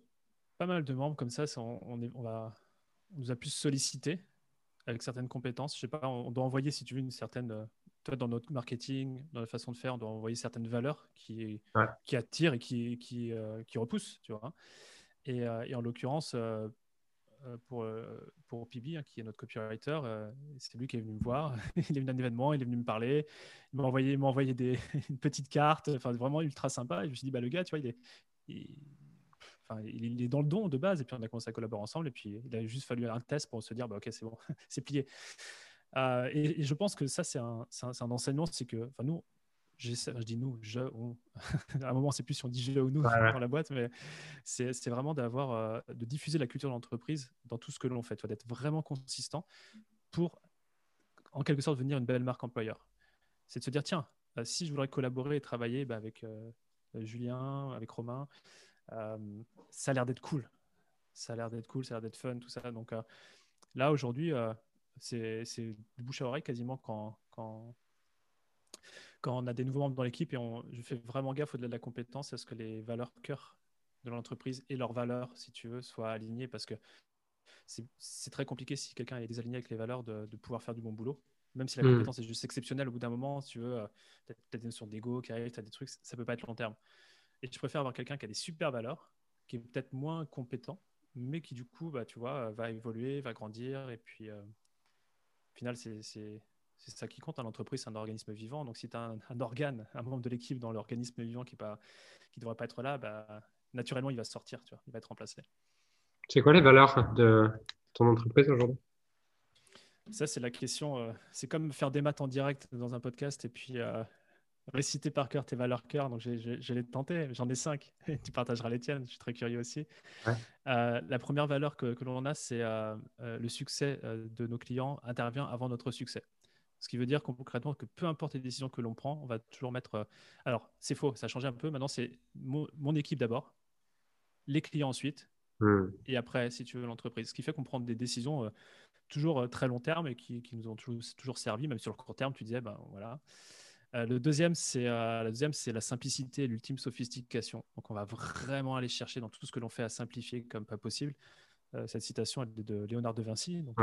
pas mal de membres comme ça, on, est, on, va, on nous a pu solliciter avec certaines compétences. Je sais pas, on doit envoyer, si tu veux, une certaine. Euh, toi, dans notre marketing, dans la façon de faire, on doit envoyer certaines valeurs qui, qui attirent et qui, qui, qui repoussent, tu vois. Et, et en l'occurrence, pour, pour PB, hein, qui est notre copywriter, c'est lui qui est venu me voir. il est venu à un événement, il est venu me parler. Il m'a envoyé, envoyé des, une petite carte, enfin vraiment ultra sympa. Et je me suis dit, bah, le gars, tu vois, il est, il est dans le don de base, et puis on a commencé à collaborer ensemble, et puis il a juste fallu un test pour se dire, bah, ok, c'est bon, c'est plié. Euh, et, je pense que ça, c'est un, un, enseignement, c'est que, enfin, nous, je dis nous, je, on. à un moment, c'est plus si on dit je ou nous dans la boîte, mais c'est vraiment d'avoir, euh, de diffuser la culture d'entreprise dans tout ce que l'on fait, d'être vraiment consistant pour, en quelque sorte, devenir une belle marque employeur. C'est de se dire, tiens, euh, si je voudrais collaborer et travailler bah, avec Julien, avec Romain, ça a l'air d'être cool. Ça a l'air d'être cool, ça a l'air d'être fun, tout ça. Donc euh, là, aujourd'hui, euh, c'est du bouche à oreille quasiment quand, quand, quand on a des nouveaux membres dans l'équipe et on, je fais vraiment gaffe au-delà de la compétence à ce que les valeurs cœur de l'entreprise et leurs valeurs, si tu veux, soient alignées parce que c'est très compliqué si quelqu'un est désaligné avec les valeurs de, pouvoir faire du bon boulot. Même si la hmm. compétence est juste exceptionnelle, au bout d'un moment, si tu veux, peut-être des notions d'ego qui arrivent, tu as des trucs, ça peut pas être long terme. Et je préfère avoir quelqu'un qui a des super valeurs, qui est peut-être moins compétent, mais qui du coup, bah, tu vois, va évoluer, va grandir. Et puis, euh, au final, c'est ça qui compte. Hein. L'entreprise, c'est un organisme vivant. Donc, si tu as un, organe, un membre de l'équipe dans l'organisme vivant qui ne devrait pas être là, bah, naturellement, il va sortir, tu vois, il va être remplacé. C'est quoi les valeurs de ton entreprise aujourd'hui? Ça, c'est la question. Euh, c'est comme faire des maths en direct dans un podcast et puis euh, réciter par cœur tes valeurs cœur. Donc, je l'ai tenté. J'en ai cinq. tu partageras les tiennes. Je suis très curieux aussi. Euh, la première valeur que, que l'on a, c'est euh, euh, le succès de nos clients intervient avant notre succès. Ce qui veut dire concrètement que peu importe les décisions que l'on prend, on va toujours mettre. Alors, c'est faux, ça a changé un peu. Maintenant, c'est mon, équipe d'abord, les clients ensuite, hmm. et après, si tu veux, l'entreprise. Ce qui fait qu'on prend des décisions toujours très long terme et qui, qui nous ont toujours, toujours, servi, même sur le court terme. Tu disais, ben voilà. Euh, le deuxième, c'est euh, la deuxième, c'est la simplicité et l'ultime sophistication. Donc, on va vraiment aller chercher dans tout ce que l'on fait à simplifier comme pas possible. Euh, cette citation est de Léonard de Vinci. Donc,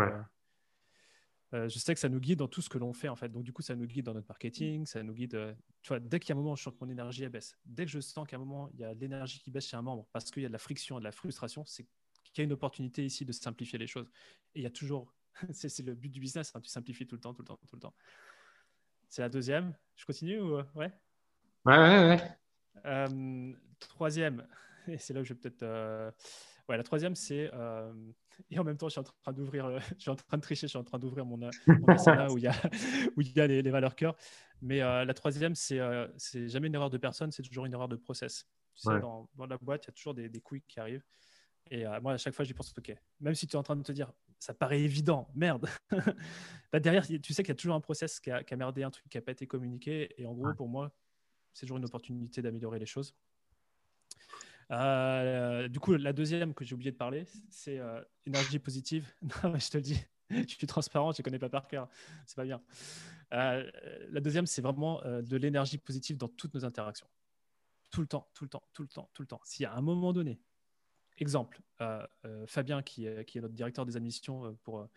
je sais que ça nous guide dans tout ce que l'on fait en fait. Donc, du coup, ça nous guide dans notre marketing, ça nous guide. tu vois, dès qu'il y a un moment où je sens que mon énergie baisse, dès que je sens qu'à un moment il y a l'énergie qui baisse chez un membre parce qu'il y a de la friction, de la frustration, c'est qu'il y a une opportunité ici de simplifier les choses. Et il y a toujours, c'est le but du business, hein, tu simplifies tout le temps, tout le temps, tout le temps. C'est la deuxième. Je continue ou ouais? Ouais, ouais, ouais. Euh, troisième, et c'est là où je vais peut-être. Euh, ouais, la troisième, c'est. Euh, et en même temps, je suis en train d'ouvrir. Je suis en train de tricher, je suis en train d'ouvrir mon, mon où il y a, où il y a les, valeurs cœur. Mais la troisième, c'est c'est jamais une erreur de personne, c'est toujours une erreur de process. Tu sais, dans, dans, la boîte, il y a toujours des, des couilles qui arrivent. Et moi, à chaque fois, j'y pense, OK, même si tu es en train de te dire, ça paraît évident, merde. bah derrière, tu sais qu'il y a toujours un process qui a, merdé, un truc qui n'a pas été communiqué. Et en gros, pour moi, c'est toujours une opportunité d'améliorer les choses. Euh, du coup, la deuxième que j'ai oublié de parler, c'est euh, énergie positive. non, je te le dis, je suis transparent, je ne connais pas par cœur. C'est pas bien. Euh, la deuxième, c'est vraiment de l'énergie positive dans toutes nos interactions. Tout le temps, tout le temps, tout le temps, tout le temps. S'il y a un moment donné, Exemple, euh, euh, Fabien, qui est, qui est, notre directeur des admissions euh, pour,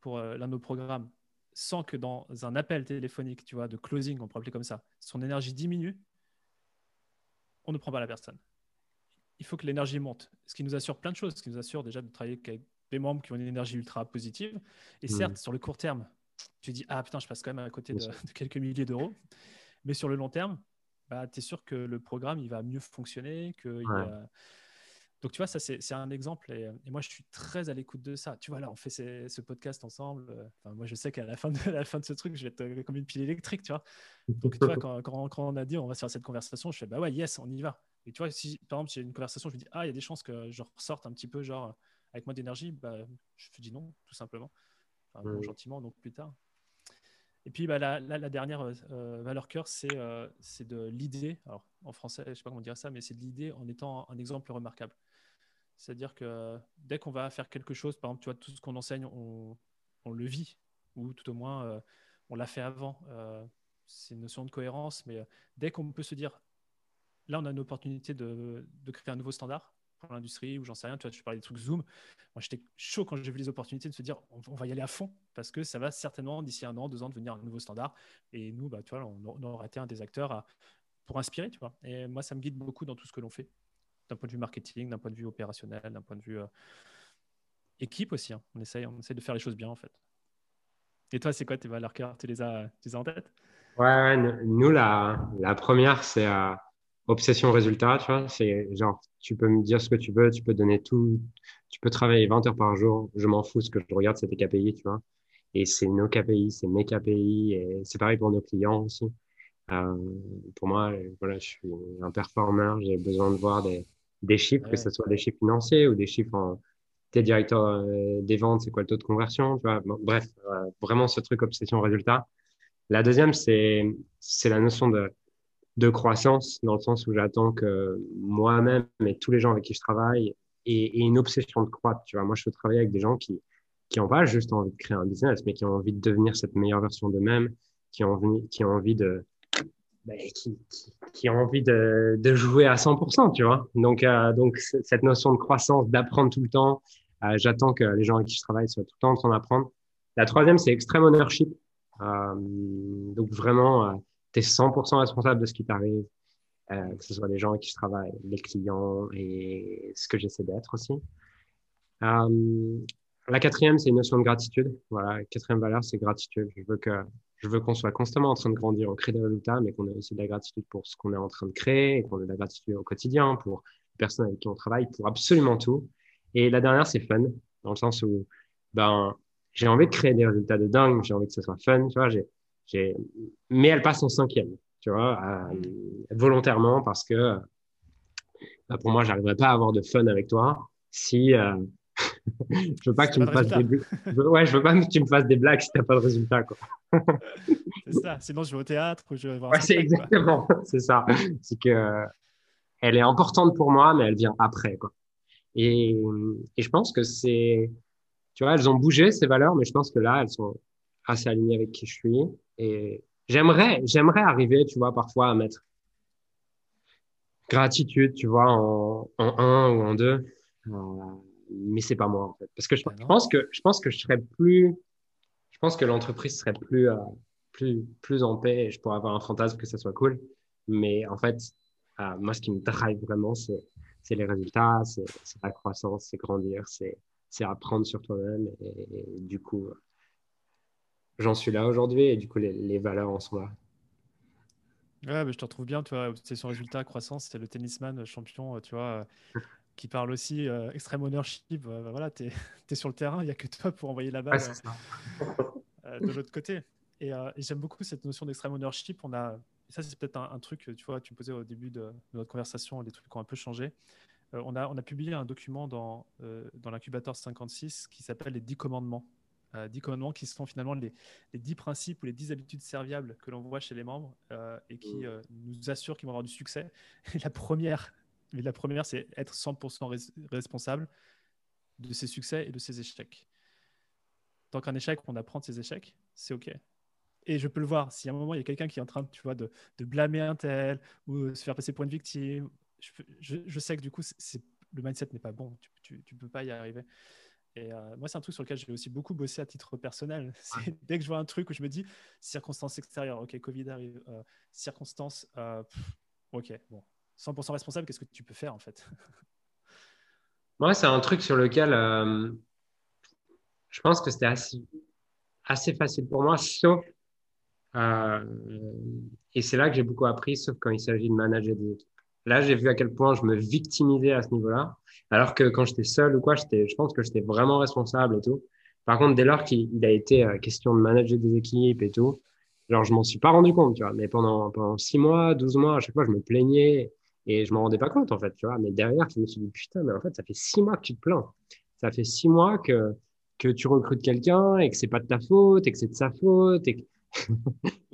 pour l'un de nos programmes, sent que dans un appel téléphonique, tu vois, de closing, on peut appeler comme ça, son énergie diminue, on ne prend pas la personne. Il faut que l'énergie monte. Ce qui nous assure plein de choses, ce qui nous assure déjà de travailler avec des membres qui ont une énergie ultra positive. Et mmh. certes, sur le court terme, tu dis, ah putain, je passe quand même à côté de, quelques milliers d'euros. Mais sur le long terme, bah, tu es sûr que le programme, il va mieux fonctionner, qu'il Donc, tu vois, ça, c'est un exemple. Et, moi, je suis très à l'écoute de ça. Tu vois, là, on fait ce podcast ensemble. Enfin, moi, je sais qu'à la, fin de, la fin de ce truc, je vais être comme une pile électrique, tu vois. Donc, tu vois, quand, quand, on a dit on va faire cette conversation, je fais bah ouais, yes, on y va. Et tu vois, si par exemple, j'ai une conversation, je me dis ah, il y a des chances que je ressorte un petit peu, genre, avec moins d'énergie, bah, je te dis non, tout simplement. Enfin, gentiment, donc plus tard. Et puis bah, la, la, dernière euh, valeur cœur, c'est euh, de l'idée. Alors en français, je ne sais pas comment dire ça, mais c'est de l'idée en étant un exemple remarquable. C'est-à-dire que dès qu'on va faire quelque chose, par exemple, tu vois, tout ce qu'on enseigne, on, le vit, ou tout au moins, euh, on l'a fait avant. c'est une notion de cohérence, mais dès qu'on peut se dire, là, on a une opportunité de, créer un nouveau standard, l'industrie ou j'en sais rien. Tu vois, tu parlais des trucs Zoom. Moi, j'étais chaud quand j'ai vu les opportunités de se dire on, va y aller à fond parce que ça va certainement d'ici un an, deux ans devenir un nouveau standard. Et nous, bah, tu vois, on, on été un des acteurs pour inspirer, tu vois. Et moi, ça me guide beaucoup dans tout ce que l'on fait, d'un point de vue marketing, d'un point de vue opérationnel, d'un point de vue euh, équipe aussi. Hein. On essaye, on essaye de faire les choses bien en fait. Et toi, c'est quoi tes valeurs cœur? Tu les as, en tête? Ouais, nous, la, la première, c'est euh, obsession résultat, tu vois. C'est genre, tu peux me dire ce que tu veux, tu peux donner tout, tu peux travailler 20 heures par jour, je m'en fous, ce que je regarde, c'est tes KPI, tu vois. Et c'est nos KPI, c'est mes KPI, et c'est pareil pour nos clients aussi. Euh, pour moi, voilà, je suis un performeur, j'ai besoin de voir des, des chiffres, que ce soit des chiffres financiers ou des chiffres en, t'es directeur euh, des ventes, c'est quoi le taux de conversion, tu vois? bref, euh, vraiment ce truc obsession résultat. La deuxième, c'est, c'est la notion de, de croissance, dans le sens où j'attends que moi-même et tous les gens avec qui je travaille aient, une obsession de croître. Tu vois, moi, je veux travailler avec des gens qui qui pas juste envie de créer un business, mais qui ont envie de devenir cette meilleure version d'eux-mêmes, qui ont envie, qui ont envie de bah, qui, qui, ont envie de, de jouer à 100%, tu vois. Donc, euh, donc cette notion de croissance, d'apprendre tout le temps, euh, j'attends que les gens avec qui je travaille soient tout le temps en train d'apprendre. La troisième, c'est extreme ownership. Euh, donc vraiment, tu es 100% responsable de ce qui t'arrive, euh, que ce soit les gens avec qui je travaille, les clients et ce que j'essaie d'être aussi. Euh, la quatrième, c'est une notion de gratitude. Voilà, quatrième valeur, c'est gratitude. Je veux que je veux qu'on soit constamment en train de grandir, on crée des résultats, mais qu'on ait aussi de la gratitude pour ce qu'on est en train de créer, et qu'on ait de la gratitude au quotidien pour les personnes avec qui on travaille, pour absolument tout. Et la dernière, c'est fun, dans le sens où ben j'ai envie de créer des résultats de dingue, j'ai envie que ce soit fun, tu vois, j'ai mais elle passe en cinquième, tu vois, mm. volontairement parce que bah, pour moi, j'arriverais pas à avoir de fun avec toi si euh, je veux pas que tu me fasses des ouais, je veux pas que tu me fasses des blagues si t'as pas de résultat quoi. c'est ça. Sinon, je vais au théâtre ou je vais voir. Ouais, c'est exactement, c'est ça. C'est que elle est importante pour moi, mais elle vient après quoi. Et, et je pense que c'est, tu vois, elles ont bougé ces valeurs, mais je pense que là, elles sont assez alignées avec qui je suis. Et j'aimerais, j'aimerais arriver, tu vois, parfois à mettre gratitude, tu vois, en, en un ou en deux. Euh, mais c'est pas moi, en fait. Parce que je, ah pense que, je pense que je serais plus, je pense que l'entreprise serait plus, euh, plus, plus en paix et je pourrais avoir un fantasme que ça soit cool. Mais en fait, euh, moi, ce qui me drive vraiment, c'est, c'est les résultats, c'est, la croissance, c'est grandir, c'est, c'est apprendre sur toi-même. et, du coup, j'en suis là aujourd'hui et du coup, les, valeurs en sont là. Ouais, mais je te retrouve bien, tu vois, c'est son résultat, croissance, c'est le tennisman champion, tu vois, euh, qui parle aussi euh, extrême ownership. Euh, bah, voilà, tu es, sur le terrain, il n'y a que toi pour envoyer la balle de l'autre côté. Et, j'aime beaucoup cette notion d'extrême ownership. On a, ça, c'est peut-être un, truc, tu vois, tu me posais au début de, notre conversation, des trucs qui ont un peu changé. on, a, on a publié un document dans, dans l'incubateur 56 qui s'appelle les 10 commandements. 10 commandements qui sont finalement les, les 10 principes ou les 10 habitudes serviables que l'on voit chez les membres euh, et qui mmh. euh, nous assurent qu'ils vont avoir du succès. Et la première, la première c'est être 100% responsable de ses succès et de ses échecs. Tant qu'un échec, on apprend de ses échecs, c'est OK. Et je peux le voir, si à un moment il y a quelqu'un qui est en train tu vois, de, de, blâmer un tel ou se faire passer pour une victime, je, je, sais que du coup, c'est, le mindset n'est pas bon, tu ne peux pas y arriver. Et euh, moi, c'est un truc sur lequel j'ai aussi beaucoup bossé à titre personnel. Dès que je vois un truc où je me dis, circonstances extérieures, ok, Covid arrive, euh, circonstances, euh, ok, bon, 100% responsable, qu'est-ce que tu peux faire en fait? Moi, c'est un truc sur lequel je pense que c'était assez, facile pour moi, sauf, et c'est là que j'ai beaucoup appris, sauf quand il s'agit de manager des équipes. Là, j'ai vu à quel point je me victimisais à ce niveau-là. Alors que quand j'étais seul ou quoi, je pense que j'étais vraiment responsable et tout. Par contre, dès lors qu'il a été euh, question de manager des équipes et tout, genre, je m'en suis pas rendu compte, tu vois. Mais pendant, pendant 6 mois, 12 mois, à chaque fois, je me plaignais et je m'en rendais pas compte, en fait, tu vois. Mais derrière, je me suis dit, putain, mais en fait, ça fait 6 mois que tu te plains. Ça fait 6 mois que, que tu recrutes quelqu'un et que c'est pas de ta faute et que c'est de sa faute et que,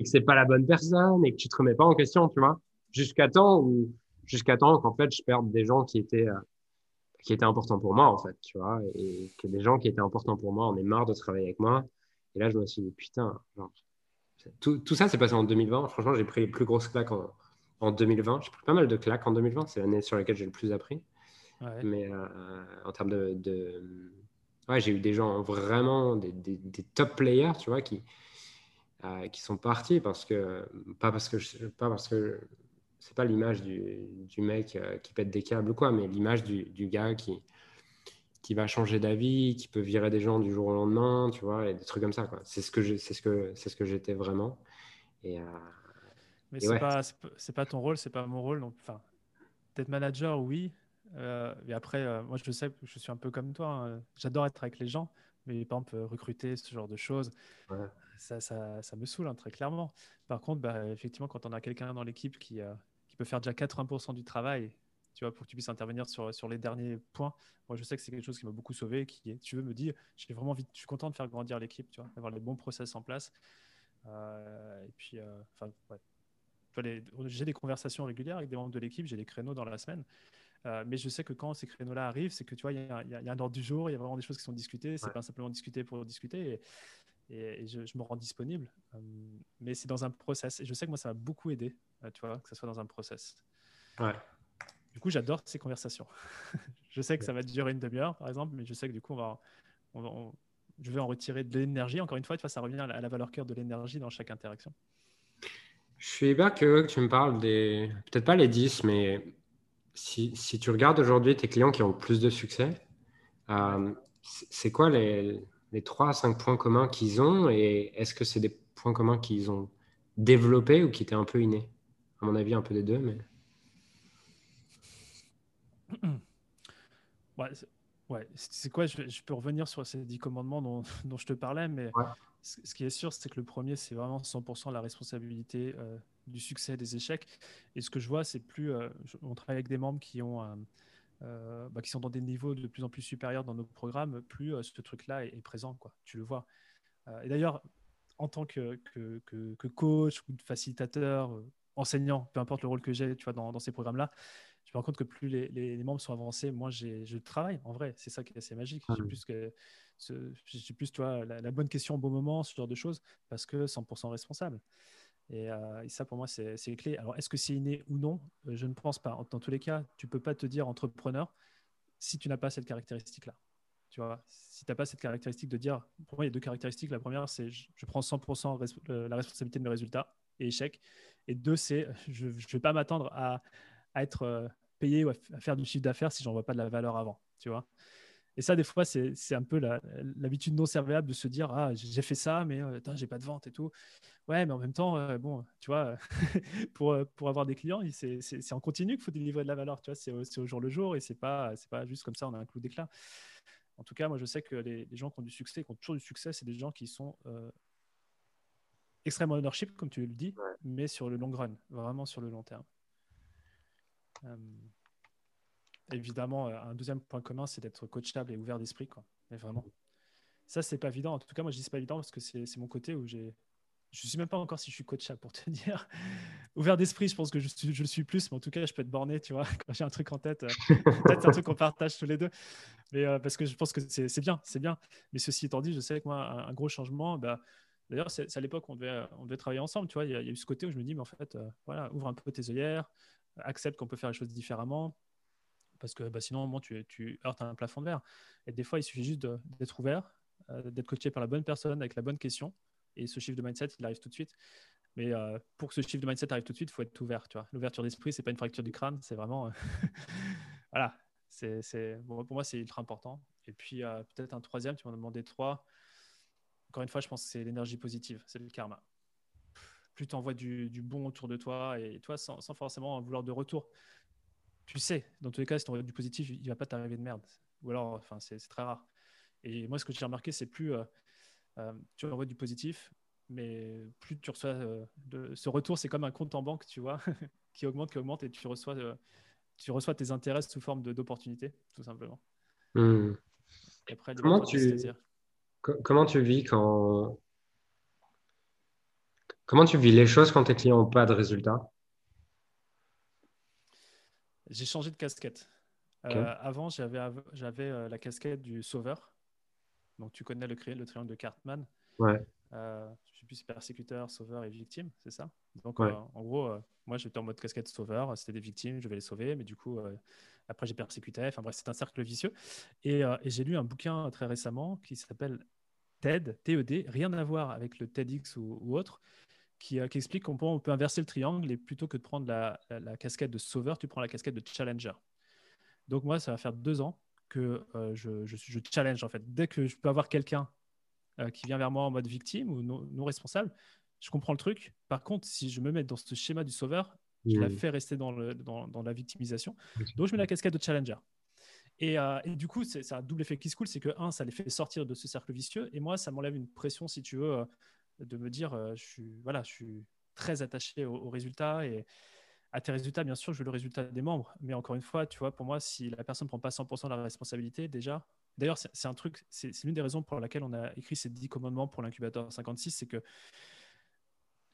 c'est pas la bonne personne et que tu te remets pas en question, tu vois. Jusqu'à temps où, jusqu'à temps qu'en fait, je perde des gens qui étaient, euh, qui étaient importants pour moi, en fait, tu vois, et que des gens qui étaient importants pour moi en aient marre de travailler avec moi. Et là, je me suis dit, putain, tout, tout, ça s'est passé en 2020. Franchement, j'ai pris les plus grosses claques en 2020. J'ai pris pas mal de claques en 2020. C'est l'année sur laquelle j'ai le plus appris. Ouais. Mais euh, en termes de, de... Ouais, j'ai eu des gens vraiment, des, des, des, top players, tu vois, qui, euh, qui sont partis parce que, pas parce que, je, pas parce que c'est pas l'image du, du, mec euh, qui pète des câbles ou quoi, mais l'image du, du, gars qui, qui va changer d'avis, qui peut virer des gens du jour au lendemain, tu vois, et des trucs comme ça. C'est ce que c'est ce que c'est ce que j'étais vraiment. Et, mais c'est ouais. pas c'est pas ton rôle, c'est pas mon rôle. Donc, enfin, peut-être manager, oui. Euh, et après, euh, moi, je sais que je suis un peu comme toi. Hein. J'adore être avec les gens, mais par exemple, recruter ce genre de choses, ouais. ça, ça, ça, me saoule hein, très clairement. Par contre, bah, effectivement, quand on a quelqu'un dans l'équipe qui, euh, qui peut faire déjà 80% du travail, tu vois, pour que tu puisses intervenir sur, sur les derniers points. Moi, je sais que c'est quelque chose qui m'a beaucoup sauvé, qui est, tu veux me dire, j'ai vraiment envie, je suis content de faire grandir l'équipe, tu vois, d'avoir les bons process en place. Euh, et puis, euh, enfin, ouais. J'ai des conversations régulières avec des membres de l'équipe, j'ai des créneaux dans la semaine. Euh, mais je sais que quand ces créneaux-là arrivent, c'est que tu vois, il y, y, y, a un ordre du jour, il y a vraiment des choses qui sont discutées. C'est ouais. pas simplement discuter pour discuter. Et, et, et je, je, me rends disponible. Euh, mais c'est dans un process. Et je sais que moi, ça m'a beaucoup aidé, euh, tu vois, que ce soit dans un process. Ouais. Du coup, j'adore ces conversations. je sais que ça va durer une demi-heure, par exemple, mais je sais que du coup, on va, on, on, je vais en retirer de l'énergie. Encore une fois, tu vois, ça revient à la, à la valeur cœur de l'énergie dans chaque interaction. Je suis hyper curieux que tu me parles des, peut-être pas les 10, mais si, si, tu regardes aujourd'hui tes clients qui ont le plus de succès, euh, c'est quoi les, les 3 à 5 points communs qu'ils ont et est-ce que c'est des points communs qu'ils ont développés ou qui étaient un peu innés? À mon avis, un peu des deux, mais. Ouais, ouais. c'est quoi? Je, je, peux revenir sur ces 10 commandements dont, dont je te parlais, mais ouais. Ce qui est sûr, c'est que le premier, c'est vraiment 100% la responsabilité euh, du succès des échecs. Et ce que je vois, c'est plus. Euh, on travaille avec des membres qui ont. Euh, bah, qui sont dans des niveaux de plus en plus supérieurs dans nos programmes, plus ce truc-là est, est, présent, quoi. Tu le vois. Et d'ailleurs, en tant que, que, que, que, coach ou facilitateur, enseignant, peu importe le rôle que j'ai, tu vois, dans, dans ces programmes-là, je me rends compte que plus les, les, les membres sont avancés, moi, je travaille. En vrai, c'est ça qui est assez magique. J'ai plus que j'ai plus, tu vois, la, la, bonne question au bon moment, ce genre de choses, parce que 100% responsable. Et, euh, et, ça, pour moi, c'est clé. Alors, est-ce que c'est inné ou non? Euh, Je ne pense pas. Dans tous les cas, tu ne peux pas te dire entrepreneur si tu n'as pas cette caractéristique-là. Tu vois, si tu n'as pas cette caractéristique de dire, pour moi, il y a deux caractéristiques. La première, c'est je, je, prends 100% res euh, la responsabilité de mes résultats et échecs. Et deux, c'est je ne vais pas m'attendre à, à, être payé ou à, faire du chiffre d'affaires si j'en vois pas de la valeur avant. Tu vois et ça, des fois, c'est un peu l'habitude non servable de se dire Ah, j'ai fait ça, mais euh, j'ai pas de vente et tout. Ouais, mais en même temps, euh, bon, tu vois, pour, euh, pour avoir des clients, c'est en continu qu'il faut délivrer de la valeur. Tu vois, c'est au, au, jour le jour et c'est pas, pas juste comme ça, on a un clou d'éclat. En tout cas, moi, je sais que les, les, gens qui ont du succès, qui ont toujours du succès, c'est des gens qui sont euh, extrêmement ownership, comme tu le dis, mais sur le long run, vraiment sur le long terme. Évidemment, euh, un deuxième point commun, c'est d'être coachable et ouvert d'esprit. Quoi. Mais vraiment. Ça, c'est pas évident. En tout cas, moi, je dis c'est pas évident parce que c'est mon côté où j'ai. Je ne sais même pas encore si je suis coachable pour te dire. Ouvert d'esprit, je pense que je, le suis plus, mais en tout cas, je peux être borné, tu vois, quand j'ai un truc en tête. Euh, Peut-être un truc qu'on partage tous les deux. Mais euh, parce que je pense que c'est bien, c'est bien. Mais ceci étant dit, je sais que moi, un, gros changement, bah, d'ailleurs, c'est à l'époque, on devait, on devait travailler ensemble, tu vois. Il y, a, eu ce côté où je me dis, mais en fait, ouvre un peu tes œillères, accepte qu'on peut faire les choses différemment, parce que bah, sinon, moment, tu, tu, heurtes un plafond de verre. Et des fois, il suffit juste d'être ouvert, euh, d'être coaché par la bonne personne avec la bonne question. Et ce chiffre de mindset, il arrive tout de suite. Mais euh, pour que ce chiffre de mindset arrive tout de suite, il faut être ouvert. L'ouverture d'esprit, ce n'est pas une fracture du crâne, c'est vraiment. Euh, voilà. c'est bon, pour moi, c'est ultra important. Et puis, peut-être un troisième, tu m'en as demandé trois. Encore une fois, je pense que c'est l'énergie positive, c'est le karma. Plus tu envoies du, bon autour de toi et toi, sans forcément vouloir de retour tu sais, dans tous les cas, si tu envoies du positif, il ne va pas t'arriver de merde. Ou alors, enfin, c'est très rare. Et moi, ce que j'ai remarqué, c'est plus tu envoies du positif, mais plus tu reçois de, ce retour, c'est comme un compte en banque, tu vois, qui augmente, qui augmente, et tu reçois, tu reçois tes intérêts sous forme d'opportunités, tout simplement. Hmm. comment, tu, comment tu vis quand. Comment tu vis les choses quand tes clients n'ont pas de résultats? J'ai changé de casquette. Euh, avant, j'avais euh, la casquette du sauveur. Donc, tu connais le, le triangle de Cartman. Ouais. Euh, je sais plus si persécuteur, sauveur et victime, c'est ça? Donc, en gros, moi, j'étais en mode casquette sauveur. C'était des victimes, je vais les sauver. Mais du coup, après, j'ai persécuté. Enfin, bref, c'est un cercle vicieux. Et, et j'ai lu un bouquin très récemment qui s'appelle TED, TED, rien à voir avec le TEDx ou, ou autre, qui, qui explique qu'on peut, on peut, inverser le triangle et plutôt que de prendre la, la, casquette de sauveur, tu prends la casquette de challenger. Donc moi, ça va faire deux ans que euh, je, je, je, challenge en fait. Dès que je peux avoir quelqu'un euh, qui vient vers moi en mode victime ou non, responsable, je comprends le truc. Par contre, si je me mets dans ce schéma du sauveur, je la mmh. fais rester dans, le, dans, dans, la victimisation. Donc je mets la casquette de challenger. Et, euh, et, du coup, c'est un double effet qui se coule, c'est que un, ça les fait sortir de ce cercle vicieux, et moi, ça m'enlève une pression, si tu veux, de me dire, je suis, voilà, je suis très attaché aux au résultats et, à tes résultats, bien sûr, je veux le résultat des membres. Mais encore une fois, tu vois, pour moi, si la personne ne prend pas 100% de la responsabilité, déjà, d'ailleurs, c'est un truc, c'est l'une des raisons pour laquelle on a écrit ces 10 commandements pour l'incubateur 56, c'est que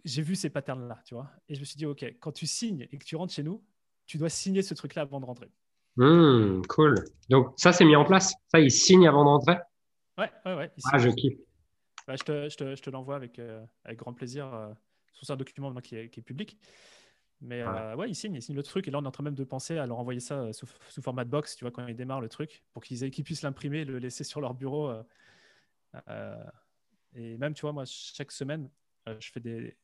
j'ai vu ces patterns-là, tu vois. Et je me suis dit, OK, quand tu signes et que tu rentres chez nous, tu dois signer ce truc-là avant de rentrer. Mmh, cool. Donc, ça, c'est mis en place. Ça, il signe avant de rentrer? Ouais, ouais, ouais. Ah, je kiffe. Bah, je te, je te, je te l'envoie avec, euh, avec grand plaisir. Euh, c'est un document qui est, qui est public. Mais ouais. Euh, ouais, ils signent, ils signent le truc. Et là, on est en train même de penser à leur envoyer ça euh, sous, format de box, tu vois, quand ils démarrent le truc, pour qu'ils puissent l'imprimer, le laisser sur leur bureau. Euh, et même, tu vois, moi, chaque semaine, je fais des.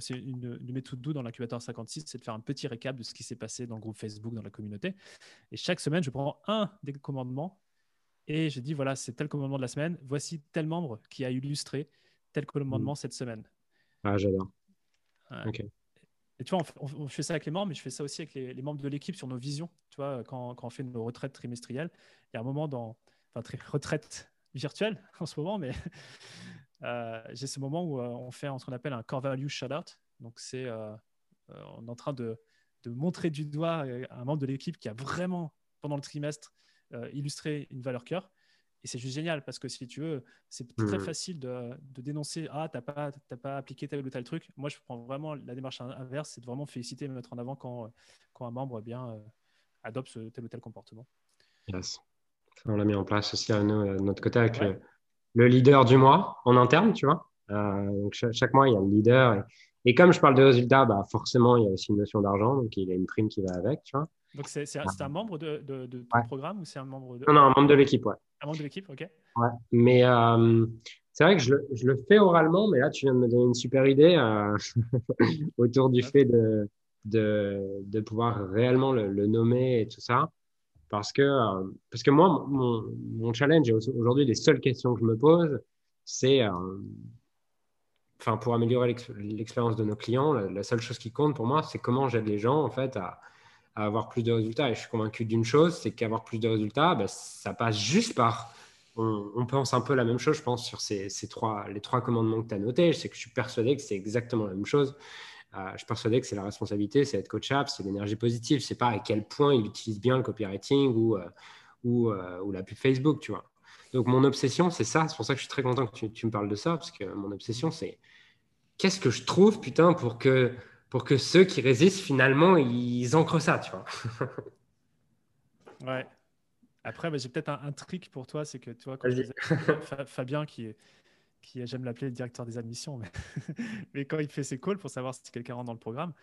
c'est une, une méthode doux dans l'incubateur 56, c'est de faire un petit récap de ce qui s'est passé dans le groupe Facebook, dans la communauté. Et chaque semaine, je prends un des commandements et je dis voilà, c'est tel commandement de la semaine. Voici tel membre qui a illustré tel commandement mmh. cette semaine. Ah, j'adore. Ok. Et tu vois, on, fait ça avec les membres, mais je fais ça aussi avec les, membres de l'équipe sur nos visions. Tu vois, quand, quand, on fait nos retraites trimestrielles, il y a un moment dans, enfin, retraite virtuelle en ce moment, mais euh, j'ai ce moment où euh, on fait ce qu'on appelle un core value shout-out. Donc, c'est, euh, on est en train de, de, montrer du doigt un membre de l'équipe qui a vraiment, pendant le trimestre, illustré une valeur cœur. Et c'est juste génial parce que si tu veux, c'est très mmh. facile de, dénoncer Ah, t'as pas, pas appliqué tel ou tel truc. Moi, je prends vraiment la démarche inverse c'est de vraiment féliciter et mettre en avant quand, quand un membre bien euh, adopte ce tel ou tel comportement. Yes. On l'a mis en place aussi à, notre côté avec le, leader du mois en interne, tu vois. Euh, donc chaque, mois, il y a le leader. Et, comme je parle de résultats, bah, forcément, il y a aussi une notion d'argent. Donc, il y a une prime qui va avec, tu vois. Donc, c'est un membre de, de, ton programme ou c'est un membre de... Non, non, un membre de l'équipe, ouais. Un membre de l'équipe, ok. Ouais. Mais euh, c'est vrai que je le, je le, fais oralement, mais là, tu viens de me donner une super idée euh, autour du fait de, de, de, pouvoir réellement le, le, nommer et tout ça. Parce que, euh, parce que moi, mon, mon challenge, aujourd'hui, les seules questions que je me pose, c'est, enfin, pour améliorer l'expérience de nos clients, la, la, seule chose qui compte pour moi, c'est comment j'aide les gens, en fait, à, avoir plus de résultats. Et je suis convaincu d'une chose, c'est qu'avoir plus de résultats, ben, ça passe juste par. On, pense un peu la même chose, je pense, sur ces, ces trois, les trois commandements que tu as notés. Je sais que je suis persuadé que c'est exactement la même chose. Euh, je suis persuadé que c'est la responsabilité, c'est être coachable, c'est l'énergie positive. C'est pas à quel point il utilise bien le copywriting ou, euh, ou, euh, la pub Facebook, tu vois. Donc, mon obsession, c'est ça. C'est pour ça que je suis très content que tu, tu me parles de ça, parce que mon obsession, c'est qu'est-ce que je trouve, putain, pour que pour que ceux qui résistent, finalement, ils ancrent ça, tu vois. ouais. Après, bah, j'ai peut-être un, trick pour toi, c'est que tu vois, quand Fabien, qui est, qui j'aime l'appeler le directeur des admissions, mais, mais, quand il fait ses calls pour savoir si quelqu'un rentre dans le programme,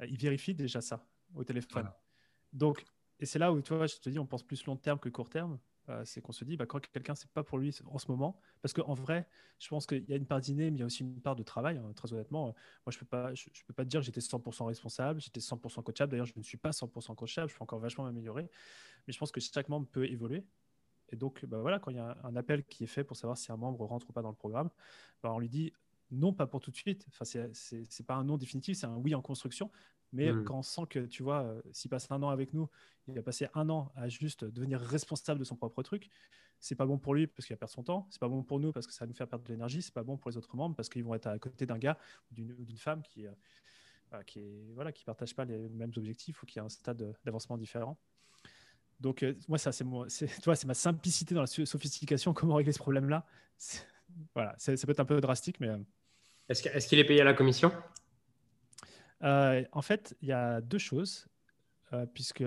euh, il vérifie déjà ça au téléphone. Donc, et c'est là où, tu vois, je te dis, on pense plus long terme que court terme. Euh, c'est qu'on se dit, bah, quand quelqu'un, c'est pas pour lui en ce moment, parce qu'en vrai, je pense qu'il y a une part d'inné, mais il y a aussi une part de travail, hein, très honnêtement. Moi, je peux pas, je, peux pas te dire que j'étais 100% responsable, j'étais 100% coachable. D'ailleurs, je ne suis pas 100% coachable, je peux encore vachement m'améliorer. Mais je pense que chaque membre peut évoluer. Et donc, bah, voilà, quand il y a un appel qui est fait pour savoir si un membre rentre ou pas dans le programme, bah, on lui dit non, pas pour tout de suite. Enfin, c'est pas un non définitif, c'est un oui en construction. Mais hmm. quand on sent que, tu vois, s'il passe un an avec nous, il va passer un an à juste devenir responsable de son propre truc, c'est pas bon pour lui parce qu'il va perdre son temps, c'est pas bon pour nous parce que ça va nous faire perdre de l'énergie, c'est pas bon pour les autres membres parce qu'ils vont être à côté d'un gars ou d'une femme qui, euh, qui est voilà, qui partagent pas les mêmes objectifs ou qui a un stade d'avancement différent. Donc moi ça c'est c'est ma simplicité dans la sophistication comment régler ce problème-là. Voilà, ça peut être un peu drastique mais euh, est-ce qu'il est, payé à la commission? Euh, En fait, il y a deux choses. puisque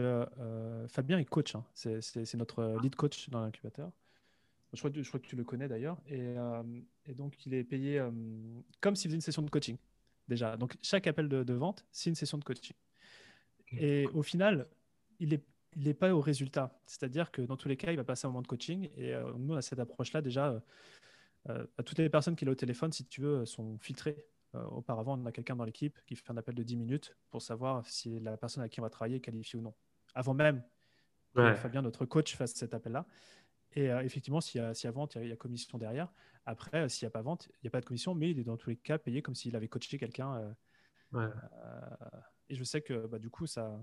Fabien est coach, hein. c'est notre lead coach dans l'incubateur. Je crois, je crois, que tu le connais d'ailleurs. Et, et, donc, il est payé comme s'il faisait une session de coaching déjà. Donc, chaque appel de, vente, c'est une session de coaching. Et au final, il n'est il est pas au résultat. C'est-à-dire que dans tous les cas, il va passer un moment de coaching. Et euh, nous, on a cette approche-là déjà. Euh, euh, toutes les personnes qu'il a au téléphone, si tu veux, sont filtrées. Auparavant, on a quelqu'un dans l'équipe qui fait un appel de 10 minutes pour savoir si la personne avec qui on va travailler est qualifiée ou non. Avant même que Fabien, notre coach, fasse cet appel-là. Et effectivement, s'il y, a vente, il y, a commission derrière. Après, euh, s'il n'y a pas vente, il n'y a pas de commission, mais il est dans tous les cas payé comme s'il avait coaché quelqu'un. Euh, euh, et je sais que bah, du coup, ça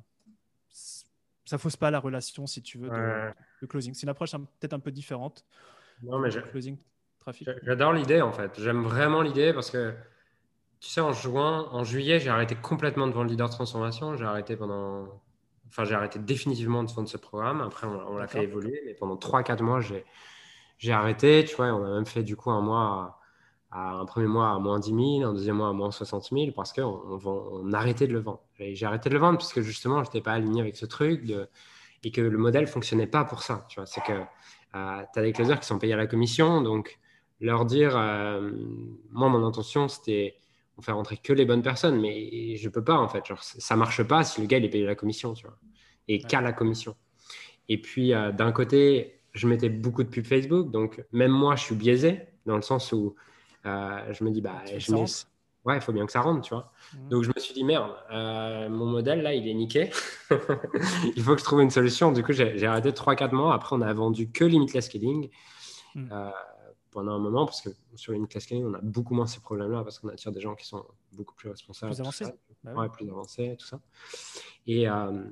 ça fausse pas la relation, si tu veux, de, closing. C'est une approche peut-être un peu différente. Non, mais. J'adore l'idée, en fait. J'aime vraiment l'idée parce que, tu sais, en juin, en juillet, j'ai arrêté complètement de vendre leader transformation. J'ai arrêté pendant. Enfin, j'ai arrêté définitivement de vendre ce programme. Après, on, on l'a fait évoluer, mais pendant 3-4 mois, j'ai arrêté, tu vois, on a même fait du coup un mois, à, un premier mois à moins 10 000, un deuxième mois à moins 60 000 parce qu'on on, arrêtait de le vendre. J'ai arrêté de le vendre parce que justement, je n'étais pas aligné avec ce truc de, et que le modèle ne fonctionnait pas pour ça. Tu vois, c'est que euh, tu as des closers qui sont payés à la commission, donc leur dire, euh, moi, mon intention, c'était on fait rentrer que les bonnes personnes, mais je peux pas en fait. Genre, ça marche pas si le gars il est payé la commission, tu vois, et qu'à la commission. Et puis euh, d'un côté, je mettais beaucoup de pubs Facebook, donc même moi, je suis biaisé dans le sens où euh, je me dis, bah, je ouais, il faut bien que ça rentre, tu vois. Mmh. Donc je me suis dit, merde, euh, mon modèle là, il est niqué. il faut que je trouve une solution. Du coup, j'ai arrêté 3-4 mois. Après, on a vendu que Limitless Scaling. Mmh. Pendant un moment, parce que sur une classe on a beaucoup moins ces problèmes-là, parce qu'on attire des gens qui sont beaucoup plus responsables. Plus avancés. Bah plus avancés, tout ça. Et, euh,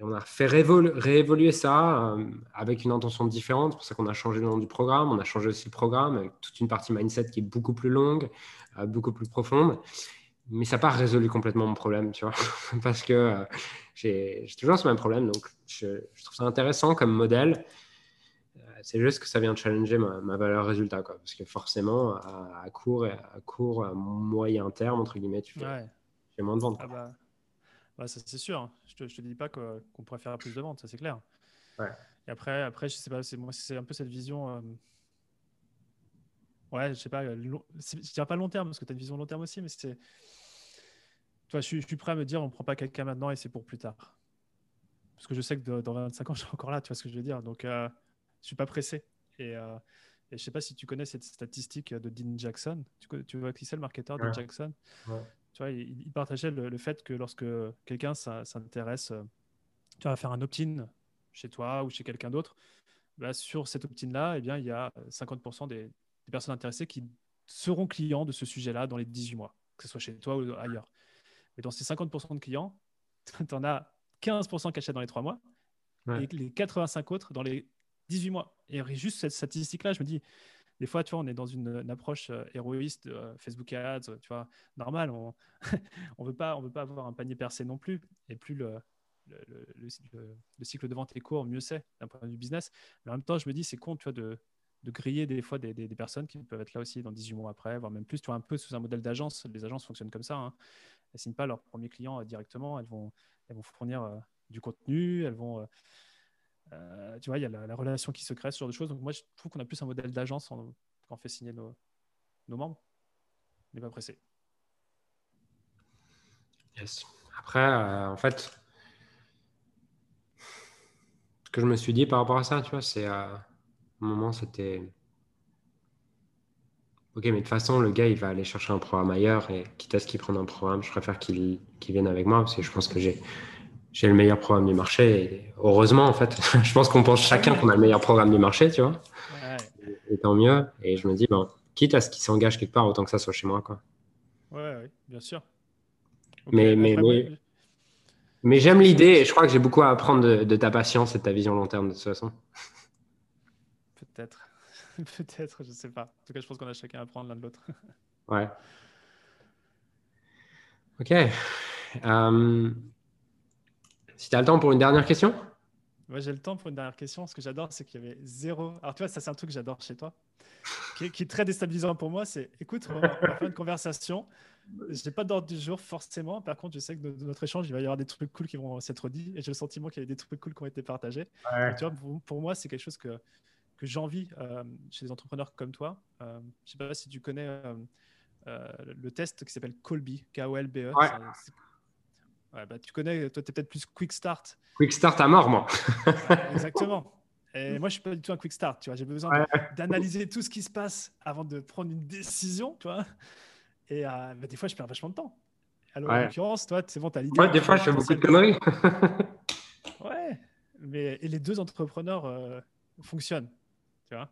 on a fait réévoluer ça euh, avec une intention différente. C'est pour ça qu'on a changé le nom du programme. On a changé aussi le programme avec toute une partie mindset qui est beaucoup plus longue, euh, beaucoup plus profonde. Mais ça n'a pas résolu complètement mon problème, tu vois, parce que j'ai toujours ce même problème. Donc, je, je trouve ça intéressant comme modèle c'est juste que ça vient challenger ma, valeur résultat, quoi. Parce que forcément, à, court à court, moyen terme, entre guillemets, tu fais, moins de ventes. Ah bah, bah, ça c'est sûr. Je te, te dis pas qu'on pourrait faire plus de ventes, ça c'est clair. Et après, après, je sais pas, c'est moi, c'est un peu cette vision. Euh, ouais, je sais pas. Je dirais pas long terme parce que tu as une vision long terme aussi, mais c'est. Toi, je, je, suis prêt à me dire, on prend pas quelqu'un maintenant et c'est pour plus tard. Parce que je sais que dans 25 ans, je suis encore là, tu vois ce que je veux dire. Donc, euh, je suis pas pressé. Et, euh, et je sais pas si tu connais cette statistique de Dean Jackson. Tu, tu vois qui c'est le marketeur de Jackson? Tu vois, il, partageait le, fait que lorsque quelqu'un s'intéresse, euh, tu vas faire un opt-in chez toi ou chez quelqu'un d'autre, bah, sur cet opt-in-là, eh bien, il y a 50% des, des, personnes intéressées qui seront clients de ce sujet-là dans les 18 mois, que ce soit chez toi ou ailleurs. Mais dans ces 50% de clients, tu en as 15% qui achètent dans les 3 mois et les 85 autres dans les 18 mois. Et juste cette statistique-là, je me dis, des fois, tu vois, on est dans une, approche euh, héroïste euh, Facebook Ads, tu vois, normal, on ne veut, pas, on veut pas avoir un panier percé non plus. Et plus le, le, le, cycle de vente est court, mieux c'est d'un point de vue business. Mais en même temps, je me dis, c'est con, tu vois, de, de griller des fois des, des, personnes qui peuvent être là aussi dans 18 mois après, voire même plus, tu vois, un peu sous un modèle d'agence. Les agences fonctionnent comme ça. Hein. Elles ne signent pas leurs premiers clients euh, directement, elles vont, elles vont fournir du contenu, elles vont euh, tu vois, il y a la, relation qui se crée, ce genre de choses. Donc moi, je trouve qu'on a plus un modèle d'agence quand on fait signer nos, membres. mais pas pressé. Yes. Après, euh, en fait, ce que je me suis dit par rapport à ça, tu vois, c'est à un moment, c'était. Ok, mais de toute façon, le gars, il va aller chercher un programme ailleurs et quitte à ce qu'il prenne un programme, je préfère qu'il vienne avec moi parce que je pense que j'ai j'ai le meilleur programme du marché. Et heureusement, en fait, je pense qu'on pense chacun qu'on a le meilleur programme du marché, tu vois. Et, tant mieux. Et je me dis, ben, quitte à ce qu'il s'engage quelque part, autant que ça soit chez moi. Quoi. Ouais, bien sûr. mais, mais, Mais j'aime l'idée et je crois que j'ai beaucoup à apprendre de, ta patience et de ta vision long terme de toute façon. Peut-être. Peut-être, je ne sais pas. En tout cas, je pense qu'on a chacun à apprendre l'un de l'autre. ouais. Ok. Euh, si tu as le temps pour une dernière question? Moi, j'ai le temps pour une dernière question. Ce que j'adore, c'est qu'il y avait zéro. Alors, tu vois, ça, c'est un truc que j'adore chez toi, qui est, très déstabilisant pour moi. C'est écoute, on va faire une conversation. Je n'ai pas d'ordre du jour, forcément. Par contre, je sais que dans notre échange, il va y avoir des trucs cool qui vont s'être dits. Et j'ai le sentiment qu'il y a des trucs cool qui ont été partagés. tu vois, pour, moi, c'est quelque chose que, que j'envie euh, chez des entrepreneurs comme toi. Euh, je ne sais pas si tu connais euh, le test qui s'appelle Colby, K-O-L-B-E. Bah, tu connais, toi, tu es peut-être plus quick start. Quick start à mort, moi. exactement. Et moi, je suis pas du tout un quick start. Tu vois, j'ai besoin d'analyser tout ce qui se passe avant de prendre une décision. Tu vois. Et euh, bah, des fois, je perds vachement de temps. Alors, en l'occurrence, toi, c'est bon, tu as l'idée. Ouais, des fois, je fais beaucoup de conneries. ouais. Mais et les deux entrepreneurs euh, fonctionnent. Tu vois.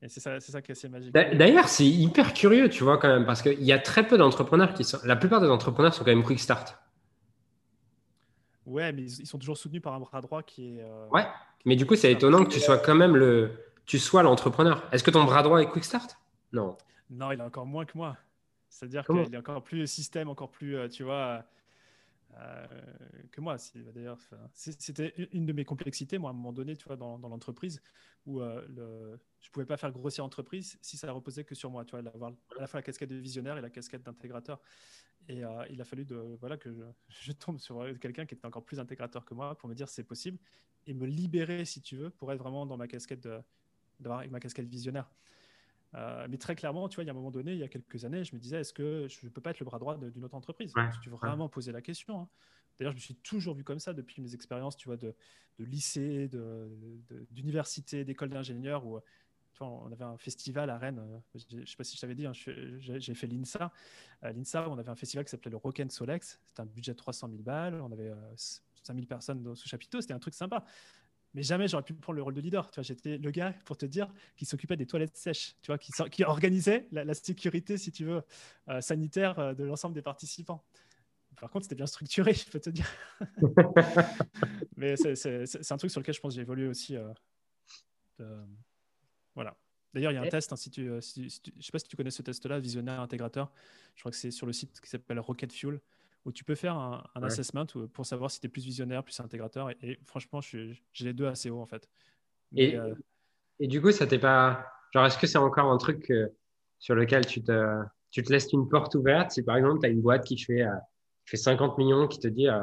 Et c'est ça, ça, qui est assez magique. D'ailleurs, c'est hyper curieux, tu vois, quand même, parce qu'il y a très peu d'entrepreneurs qui sont. La plupart des entrepreneurs sont quand même quick start. Ouais, mais ils sont toujours soutenus par un bras droit qui est. Euh, ouais, mais du coup, c'est étonnant que tu sois quand même le. Tu sois l'entrepreneur. Est-ce que ton bras droit est quick start Non. Non, il a encore moins que moi. C'est-à-dire qu'il est encore plus système, encore plus, euh, tu vois, euh, que moi. D'ailleurs, c'était une de mes complexités, moi, à un moment donné, tu vois, dans, l'entreprise, où euh, le, je pouvais pas faire grossir l'entreprise si ça reposait que sur moi, tu vois, d'avoir à la fois la casquette de visionnaire et la casquette d'intégrateur. Et euh, il a fallu voilà, que je, tombe sur quelqu'un qui était encore plus intégrateur que moi pour me dire c'est possible et me libérer, si tu veux, pour être vraiment dans ma casquette de, ma casquette visionnaire. Euh, mais très clairement, tu vois, il y a un moment donné, il y a quelques années, je me disais, est-ce que je ne peux pas être le bras droit d'une autre entreprise? Ouais, Tu veux vraiment poser la question. Hein. D'ailleurs, je me suis toujours vu comme ça depuis mes expériences, tu vois, de, de lycée, d'université, d'école d'ingénieur, où on avait un festival à Rennes. Euh, je ne sais pas si je t'avais dit, hein, j'ai fait l'INSA. À l'INSA, on avait un festival qui s'appelait le Rock and Solex. C'était un budget de 300 000 balles. On avait 5000 euh, personnes sous chapiteau. C'était un truc sympa. Mais jamais j'aurais pu prendre le rôle de leader. Tu vois, j'étais le gars, pour te dire, qui s'occupait des toilettes sèches, tu vois, qui, qui organisait la, sécurité, si tu veux, euh, sanitaire euh, de l'ensemble des participants. Par contre, c'était bien structuré, je peux te dire. Mais c'est un truc sur lequel je pense que j'ai évolué aussi. Euh, voilà. D'ailleurs, il y a un test. Hein, si tu, je ne sais pas si tu connais ce test-là, visionnaire intégrateur. Je crois que c'est sur le site qui s'appelle Rocket Fuel où tu peux faire un, assessment pour savoir si tu es plus visionnaire, plus intégrateur. Et, franchement, j'ai les deux assez haut en fait. et, euh, et, du coup, ça t'est pas. Genre, est-ce que c'est encore un truc sur lequel tu te, tu te laisses une porte ouverte? Si par exemple, tu as une boîte qui fait, euh, fait 50 millions qui te dit euh,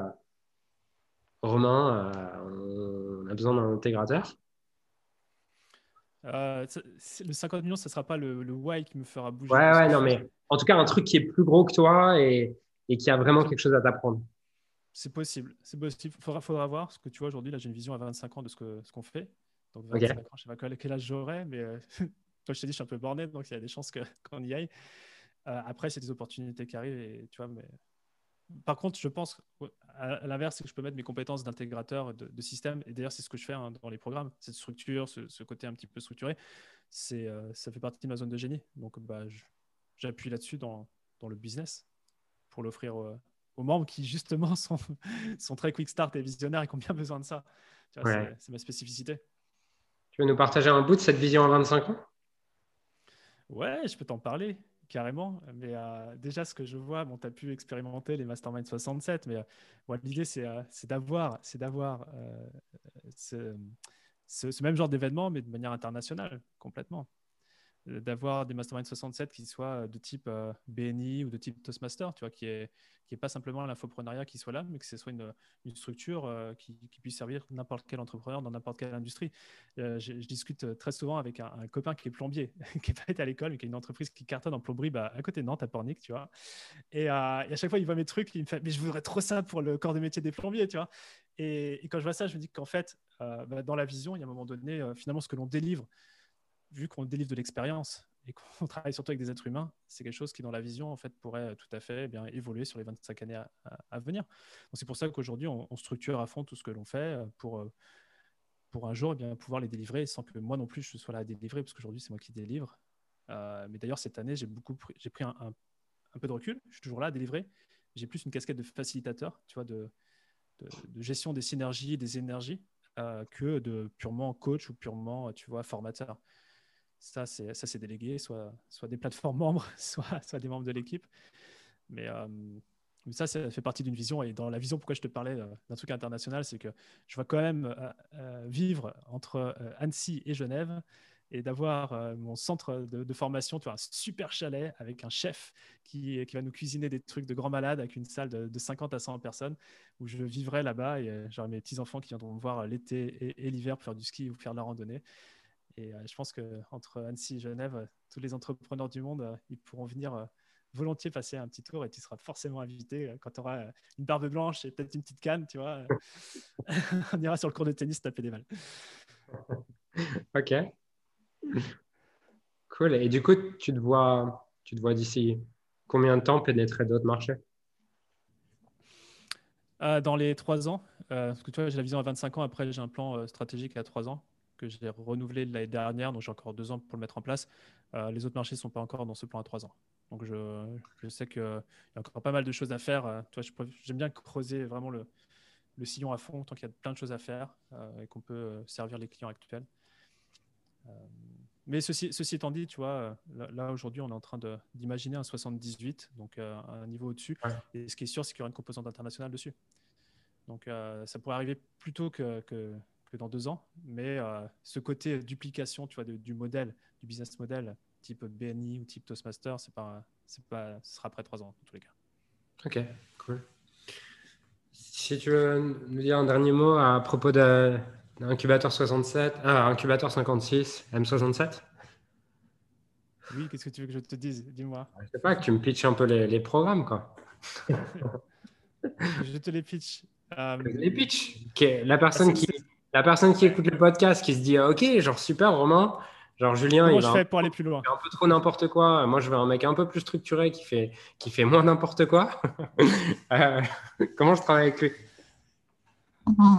Romain, on a besoin d'un intégrateur? Le 50 millions, ce ne sera pas le, le why qui me fera bouger. Ouais, ouais, non, mais en tout cas, un truc qui est plus gros que toi et, et qui a vraiment quelque chose à t'apprendre. C'est possible, c'est possible. Faudra, faudra voir, parce que tu vois, aujourd'hui, là, j'ai une vision à 25 ans de ce qu'on ce qu'on fait. Donc, 25 ans, je ne sais pas quel âge j'aurai, mais euh, toi, je t'ai dit, je suis un peu borné, donc il y a des chances qu'on y aille. Euh, après, c'est des opportunités qui arrivent, et tu vois, mais par contre, je pense à l'inverse, c'est que je peux mettre mes compétences d'intégrateur de, système. Et d'ailleurs, c'est ce que je fais hein, dans les programmes. Cette structure, ce, côté un petit peu structuré, c'est, euh, ça fait partie de ma zone de génie. Donc, bah, j'appuie là-dessus dans, dans, le business pour l'offrir aux, membres qui, justement, sont, sont, très quick start et visionnaires et qui ont bien besoin de ça. C'est ma spécificité. Tu veux nous partager un bout de cette vision à 25 ans? Ouais, je peux t'en parler carrément. Mais euh, déjà, ce que je vois, bon, tu as pu expérimenter les Mastermind 67, mais euh, l'idée, c'est euh, d'avoir ce, ce, même genre d'événement, mais de manière internationale, complètement d'avoir des Mastermind 67 qui soient de type euh, BNI ou de type Toastmaster, tu vois, qui est, qui est pas simplement l'infoprenariat qui soit là, mais que ce soit une, une structure euh, qui, qui, puisse servir n'importe quel entrepreneur dans n'importe quelle industrie. Euh, je, discute très souvent avec un, copain qui est plombier, qui n'est pas été à l'école, mais qui a une entreprise qui cartonne en plomberie bah, à côté de Nantes, à Pornic, tu vois. Et, à chaque fois, il voit mes trucs, il me fait, mais je voudrais trop ça pour le corps de métier des plombiers, tu vois. Et, quand je vois ça, je me dis qu'en fait, bah, dans la vision, il y a un moment donné, finalement, ce que l'on délivre, vu qu'on délivre de l'expérience et qu'on travaille surtout avec des êtres humains, c'est quelque chose qui, dans la vision, en fait, pourrait tout à fait eh bien évoluer sur les 25 années à, venir. C'est pour ça qu'aujourd'hui, on, structure à fond tout ce que l'on fait euh, pour, euh, pour un jour eh bien, pouvoir les délivrer sans que moi non plus je sois là à délivrer, parce qu'aujourd'hui, c'est moi qui délivre. Euh, mais d'ailleurs, cette année, j'ai beaucoup pris, j'ai pris un, un, peu de recul. Je suis toujours là à délivrer. J'ai plus une casquette de facilitateur, tu vois, de, gestion des synergies, des énergies, que de purement coach ou purement, tu vois, formateur. Ça, c'est, délégué, soit, des plateformes membres, soit, des membres de l'équipe. Mais, ça, ça fait partie d'une vision. Et dans la vision, pourquoi je te parlais d'un truc international, c'est que je vois quand même vivre entre Annecy et Genève et d'avoir euh, mon centre de, formation, tu un super chalet avec un chef qui, va nous cuisiner des trucs de grand malade avec une salle de, 50 à 100 personnes où je vivrai là-bas et euh, j'aurai mes petits-enfants qui viendront me voir l'été et, l'hiver pour faire du ski ou faire de la randonnée. Et euh, je pense qu'entre Annecy et Genève, tous les entrepreneurs du monde, ils pourront venir volontiers passer un petit tour et tu seras forcément invité quand tu auras une barbe blanche et peut-être une petite canne, tu vois. On ira sur le cours de tennis taper des balles. Ok. Cool. Et du coup, tu te vois, tu te vois d'ici combien de temps pénétrer d'autres marchés? Euh, Dans les trois ans. Euh, parce que tu vois, j'ai la vision à 25 ans. Après, j'ai un plan euh, stratégique à trois ans que j'ai renouvelé l'année dernière. Donc, j'ai encore deux ans pour le mettre en place. les autres marchés ne sont pas encore dans ce plan à trois ans. Donc, je, je sais qu'il y a encore pas mal de choses à faire. toi, j'aime bien creuser vraiment le, le, sillon à fond tant qu'il y a plein de choses à faire et qu'on peut servir les clients actuels. Mais ceci, ceci étant dit, tu vois, là, aujourd'hui, on est en train d'imaginer un 78, donc euh, un niveau au-dessus. Et ce qui est sûr, c'est qu'il y aura une composante internationale dessus. Donc euh, ça pourrait arriver plus tôt que, que, dans deux ans. Mais euh, ce côté duplication, tu vois, du modèle, du business model, type BNI ou type Toastmaster, c'est pas, pas, ce sera après trois ans, en tous les cas. Ok, cool. Si tu veux nous dire un dernier mot à propos de, Incubateur 67, ah, incubateur 56, M67 Oui, qu'est-ce que tu veux que je te dise? Dis-moi. Je sais pas, que tu me pitches un peu les, programmes, quoi. je te les pitch. Euh, les pitch. La, personne qui, la personne qui écoute le podcast, qui se dit Ok, genre super, Romain. Genre Julien, comment il je fais pour aller plus loin? Un peu trop n'importe quoi. Moi, je veux un mec un peu plus structuré qui fait, qui fait moins n'importe quoi. Euh, comment je travaille avec lui?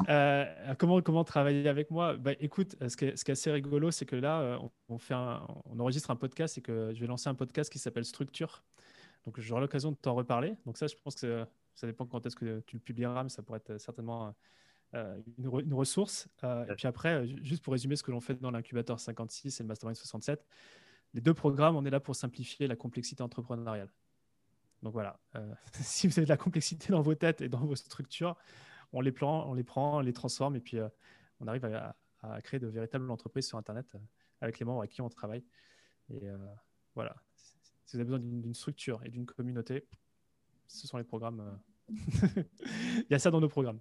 Euh, comment, comment travailler avec moi? Bah, Écoute, ce qui, est, ce qui, est, assez rigolo, c'est que là, euh, on, fait on enregistre un podcast et que je vais lancer un podcast qui s'appelle Structure. Donc, j'aurai l'occasion de t'en reparler. Donc, ça, je pense que ça dépend quand est-ce que tu le publieras, mais ça pourrait être certainement euh, une, ressource. et puis après, juste pour résumer ce que l'on fait dans l'incubateur 56 et le Mastermind 67, les deux programmes, on est là pour simplifier la complexité entrepreneuriale. Donc voilà, si vous avez de la complexité dans vos têtes et dans vos structures, on les prend, on les prend, on les transforme et puis euh, on arrive à, créer de véritables entreprises sur Internet euh, avec les membres avec qui on travaille. Et euh, voilà, si vous avez besoin d'une structure et d'une communauté, ce sont les programmes. Il y a ça dans nos programmes.